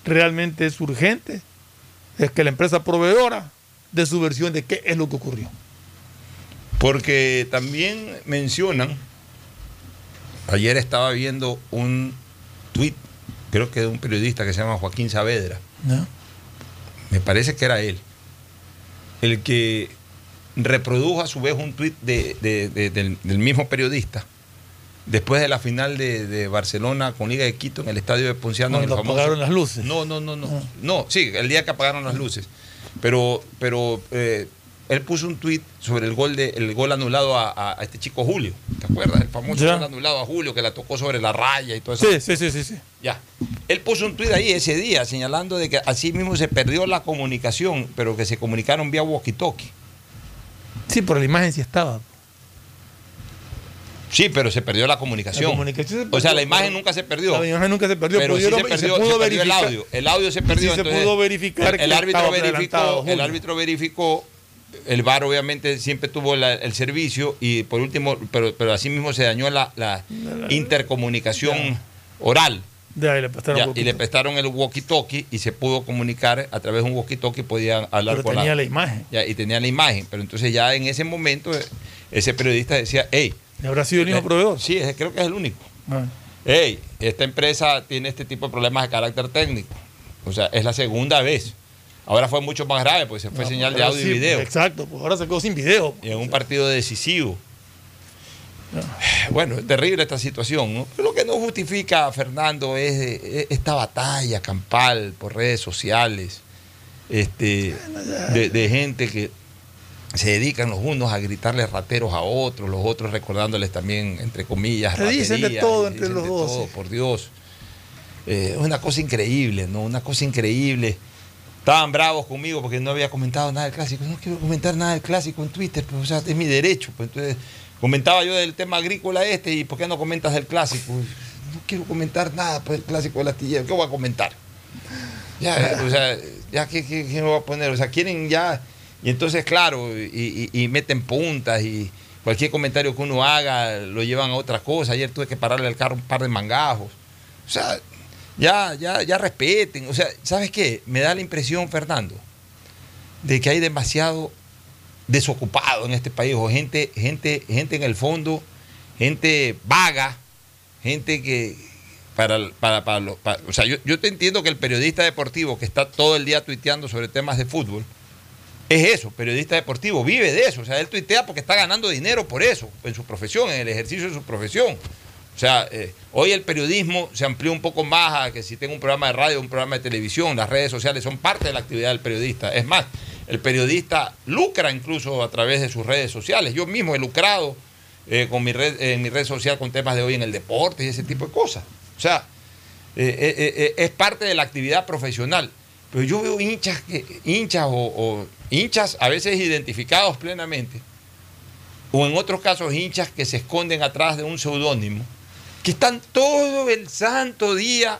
realmente es urgente es que la empresa proveedora dé su versión de qué es lo que ocurrió. Porque también mencionan, ayer estaba viendo un tuit, creo que de un periodista que se llama Joaquín Saavedra, ¿no? me parece que era él, el que reprodujo a su vez un tuit de- de- de- del, del mismo periodista después de la final de, de Barcelona con Liga de Quito en el estadio de Ponciano. Cuando famoso- apagaron las luces. No, no, no, no. No, sí, el día que apagaron las luces. Pero, pero eh, él puso un tuit sobre el gol de el gol anulado a, a- a este chico Julio. ¿Te acuerdas? El famoso Ya. gol anulado a Julio que la tocó sobre la raya y todo eso. Sí, sí, sí, sí, sí. Ya. Él puso un tuit ahí ese día señalando de que así mismo se perdió la comunicación, pero que se comunicaron vía walkie-talkie. Sí, pero la imagen sí estaba. Sí, pero se perdió la comunicación. La comunicación se o sea, perdió, la imagen nunca se perdió. La imagen nunca se perdió, pero sí se y perdió, se pudo se perdió el audio. El audio se perdió. Sí se pudo verificar el, árbitro verificó, el árbitro verificó, el VAR obviamente siempre tuvo la- el servicio y por último, pero, pero así mismo se dañó la, la intercomunicación oral. De ahí le Ya, y le prestaron el walkie-talkie y se pudo comunicar a través de un walkie-talkie, podían hablar Pero con tenía la imagen. Ya, y tenía la imagen. Pero entonces ya en ese momento eh, ese periodista decía, hey. ¿Y habrá sido el mismo proveedor? Sí, es- creo que es el único. Ah. Hey, esta empresa tiene este tipo de problemas de carácter técnico. O sea, es la segunda vez. Ahora fue mucho más grave, porque se fue No, señal de audio sí, y video. Exacto, pues ahora se quedó sin video. Y en un partido decisivo. Bueno, es terrible esta situación. ¿no? Pero lo que no justifica, Fernando, es, eh, esta batalla campal por redes sociales este, de, de gente que se dedican los unos a gritarles rateros a otros, los otros recordándoles también, entre comillas, Se dicen de todo entre dicen los de dos, todo, por Dios. Eh, es una cosa increíble, ¿no? Una cosa increíble. estaban bravos conmigo porque no había comentado nada del clásico. No quiero comentar nada del clásico en Twitter, pero, o sea, es mi derecho. Pues, entonces, comentaba yo del tema agrícola este y ¿por qué no comentas del clásico? No quiero comentar nada pues, del clásico del astillero. ¿Qué voy a comentar? Ya, o sea, ya ¿qué, qué, qué me voy a poner? O sea, quieren ya... Y entonces, claro, y, meten puntas y cualquier comentario que uno haga lo llevan a otra cosa. Ayer tuve que pararle al carro un par de mangajos. O sea, ya, ya, ya respeten. O sea, ¿sabes qué? Me da la impresión, Fernando, de que hay demasiado desocupado en este país, o gente, gente, gente en el fondo, gente vaga, gente que para, para, para, lo- para- o sea, yo, yo te entiendo que el periodista deportivo que está todo el día tuiteando sobre temas de fútbol, es eso, periodista deportivo, vive de eso, o sea, él tuitea porque está ganando dinero por eso, en su profesión, en el ejercicio de su profesión. O sea, eh, hoy el periodismo se amplió un poco más a que si tengo un programa de radio, un programa de televisión, las redes sociales son parte de la actividad del periodista. Es más, el periodista lucra incluso a través de sus redes sociales. Yo mismo he lucrado eh, con mi red, en mi red social con temas de hoy en el deporte y ese tipo de cosas. O sea, eh, es parte de la actividad profesional. Pero yo veo hinchas, que, hinchas o, o hinchas a veces identificados plenamente, o en otros casos hinchas que se esconden atrás de un seudónimo, que están todo el santo día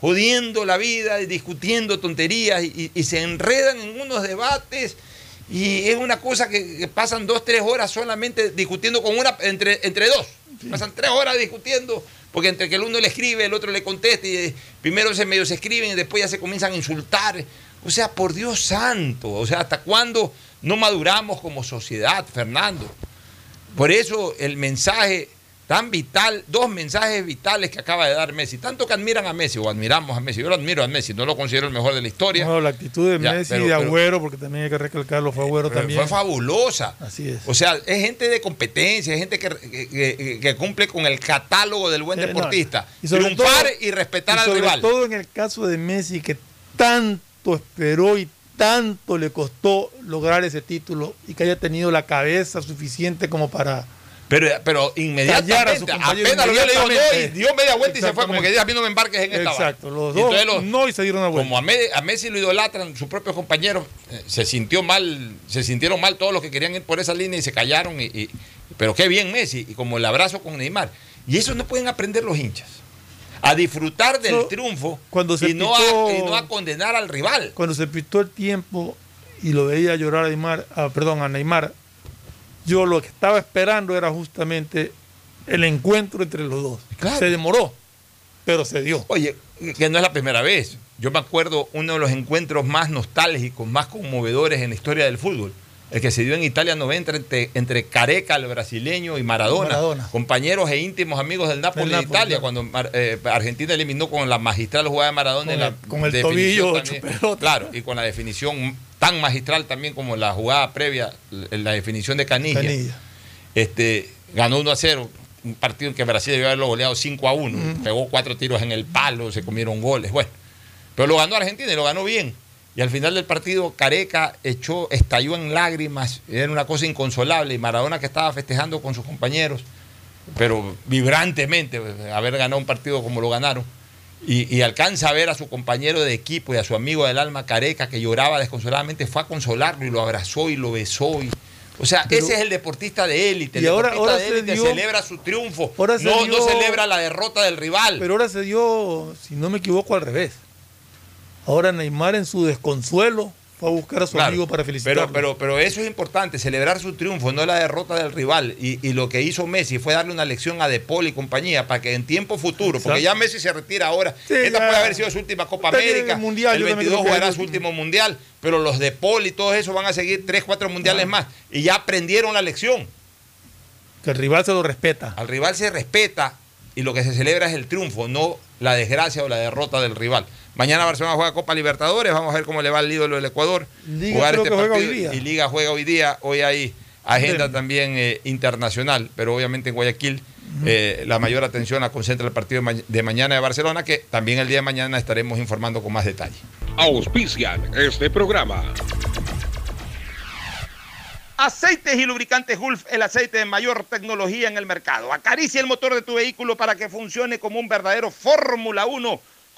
jodiendo la vida y discutiendo tonterías y, y se enredan en unos debates y es una cosa que, que pasan dos, tres horas solamente discutiendo con una, entre, entre dos. Pasan tres horas discutiendo, porque entre que el uno le escribe, el otro le contesta, y eh, primero se medio se escriben y después ya se comienzan a insultar. O sea, por Dios santo, o sea, ¿hasta cuándo no maduramos como sociedad, Fernando? Por eso el mensaje tan vital, dos mensajes vitales que acaba de dar Messi. Tanto que admiran a Messi, o admiramos a Messi. Yo lo admiro a Messi, no lo considero el mejor de la historia. No, la actitud de Ya, Messi y de pero- Agüero, porque también hay que recalcarlo, fue Agüero también. Fue fabulosa. Así es. O sea, es gente de competencia, es gente que, que- que- que cumple con el catálogo del buen Eh, no, deportista. y sobre Triunfar todo- y respetar y al sobre rival. todo en el caso de Messi, que tanto esperó y tanto le costó lograr ese título y que haya tenido la cabeza suficiente como para Pero, pero a inmediatamente, apenas lo vio, le dijo no y inmediatamente. dio media vuelta y se fue, como que dice, a mí no me embarques en esta Exacto, vaina". los dos entonces los- no y se dieron una vuelta. Como a, Me- a Messi lo idolatran sus propios compañeros, eh, se sintió mal, se sintieron mal todos los que querían ir por esa línea y se callaron. Y, y- pero qué bien Messi, y como el abrazo con Neymar. Y eso no pueden aprender los hinchas. A disfrutar del triunfo cuando se y, no pitó- a, y no a condenar al rival. Cuando se pitó el tiempo y lo veía llorar a Neymar, ah, perdón, a Neymar, yo lo que estaba esperando era justamente el encuentro entre los dos. Se demoró, pero se dio. Oye, que no es la primera vez. Yo me acuerdo uno de los encuentros más nostálgicos, más conmovedores en la historia del fútbol. El que se dio en Italia 90 entre, entre Careca, el brasileño, y Maradona, Maradona. Compañeros e íntimos amigos del Napoli de Italia, claro. cuando eh, Argentina eliminó con la magistral jugada de Maradona Con en la el- con el definición tobillo ocho. Claro, y con la definición tan magistral también como la jugada previa, en la definición de Canilla. Canilla. Este, ganó 1 a 0, un partido en que Brasil debió haberlo goleado 5 a 1. Pegó cuatro tiros en el palo, se comieron goles. Bueno, pero lo ganó Argentina y lo ganó bien. Y al final del partido, Careca echó, estalló en lágrimas. Era una cosa inconsolable. Y Maradona, que estaba festejando con sus compañeros, pero vibrantemente, haber ganado un partido como lo ganaron. Y, y alcanza a ver a su compañero de equipo y a su amigo del alma Careca, que lloraba desconsoladamente, fue a consolarlo y lo abrazó y lo besó. Y, o sea, Pero- ese es el deportista de élite. El Y ahora- deportista ahora de se élite dio- celebra su triunfo. ahora se no, dio- no celebra la derrota del rival. Pero ahora se dio, si no me equivoco, al revés. Ahora Neymar en su desconsuelo fue a buscar a su Claro, amigo para felicitarlo. Pero, pero, pero eso es importante, celebrar su triunfo, no la derrota del rival. Y, y lo que hizo Messi fue darle una lección a De Paul y compañía para que en tiempo futuro, porque ya Messi se retira ahora, Sí, esta ya. puede haber sido su última Copa Está América, el Mundial, el yo también 22 creo que jugará su último Mundial, pero los De Paul y todos esos van a seguir 3, 4 Mundiales más. Y ya aprendieron la lección. Que el rival se lo respeta. Al rival se respeta y lo que se celebra es el triunfo, no la desgracia o la derrota del rival. Mañana Barcelona juega Copa Libertadores, vamos a ver cómo le va al ídolo del Ecuador. Liga jugar este partido. hoy día. Y Liga juega hoy día, hoy hay agenda Bien. también eh, internacional, pero obviamente en Guayaquil eh, la mayor atención la concentra el partido de, ma- de mañana de Barcelona, que también el día de mañana estaremos informando con más detalle. Auspician este programa. Aceites y lubricantes Gulf, el aceite de mayor tecnología en el mercado. Acaricia el motor de tu vehículo para que funcione como un verdadero Fórmula 1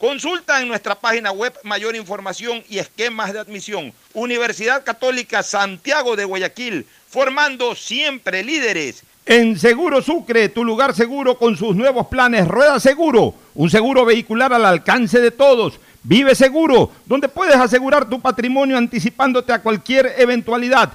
Consulta en nuestra página web mayor información y esquemas de admisión. Universidad Católica Santiago de Guayaquil, formando siempre líderes. En Seguro Sucre, tu lugar seguro con sus nuevos planes Rueda Seguro, un seguro vehicular al alcance de todos. Vive Seguro, donde puedes asegurar tu patrimonio anticipándote a cualquier eventualidad.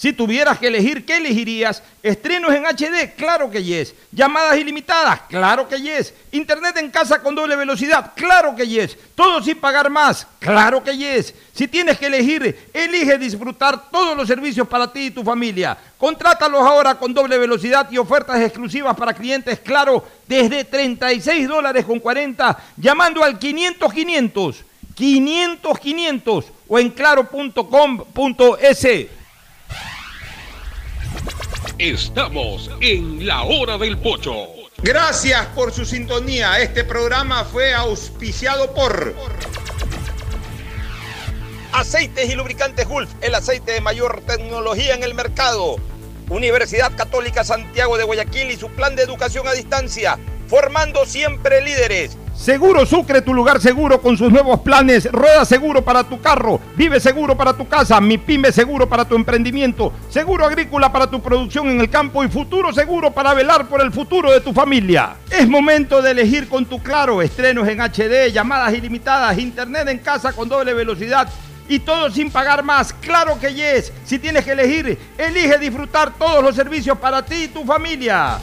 Si tuvieras que elegir, ¿qué elegirías? ¿Estrenos en HD? Claro que yes. ¿Llamadas ilimitadas? Claro que yes. ¿Internet en casa con doble velocidad? Claro que yes. ¿Todo sin pagar más? Claro que yes. Si tienes que elegir, elige disfrutar todos los servicios para ti y tu familia. Contrátalos ahora con doble velocidad y ofertas exclusivas para clientes, claro, desde 36 dólares con 40, llamando al 500 500, 500 500 o en claro.com.es. Estamos en la hora del pocho. Gracias por su sintonía. Este programa fue auspiciado por Aceites y Lubricantes Gulf, el aceite de mayor tecnología en el mercado. Universidad Católica Santiago de Guayaquil y su plan de educación a distancia, formando siempre líderes. Seguro Sucre, tu lugar seguro con sus nuevos planes. Rueda seguro para tu carro, vive seguro para tu casa, mi pyme seguro para tu emprendimiento, seguro agrícola para tu producción en el campo y futuro seguro para velar por el futuro de tu familia. Es momento de elegir con tu claro, estrenos en HD, llamadas ilimitadas, internet en casa con doble velocidad y todo sin pagar más. Claro que yes. Si tienes que elegir, elige disfrutar todos los servicios para ti y tu familia.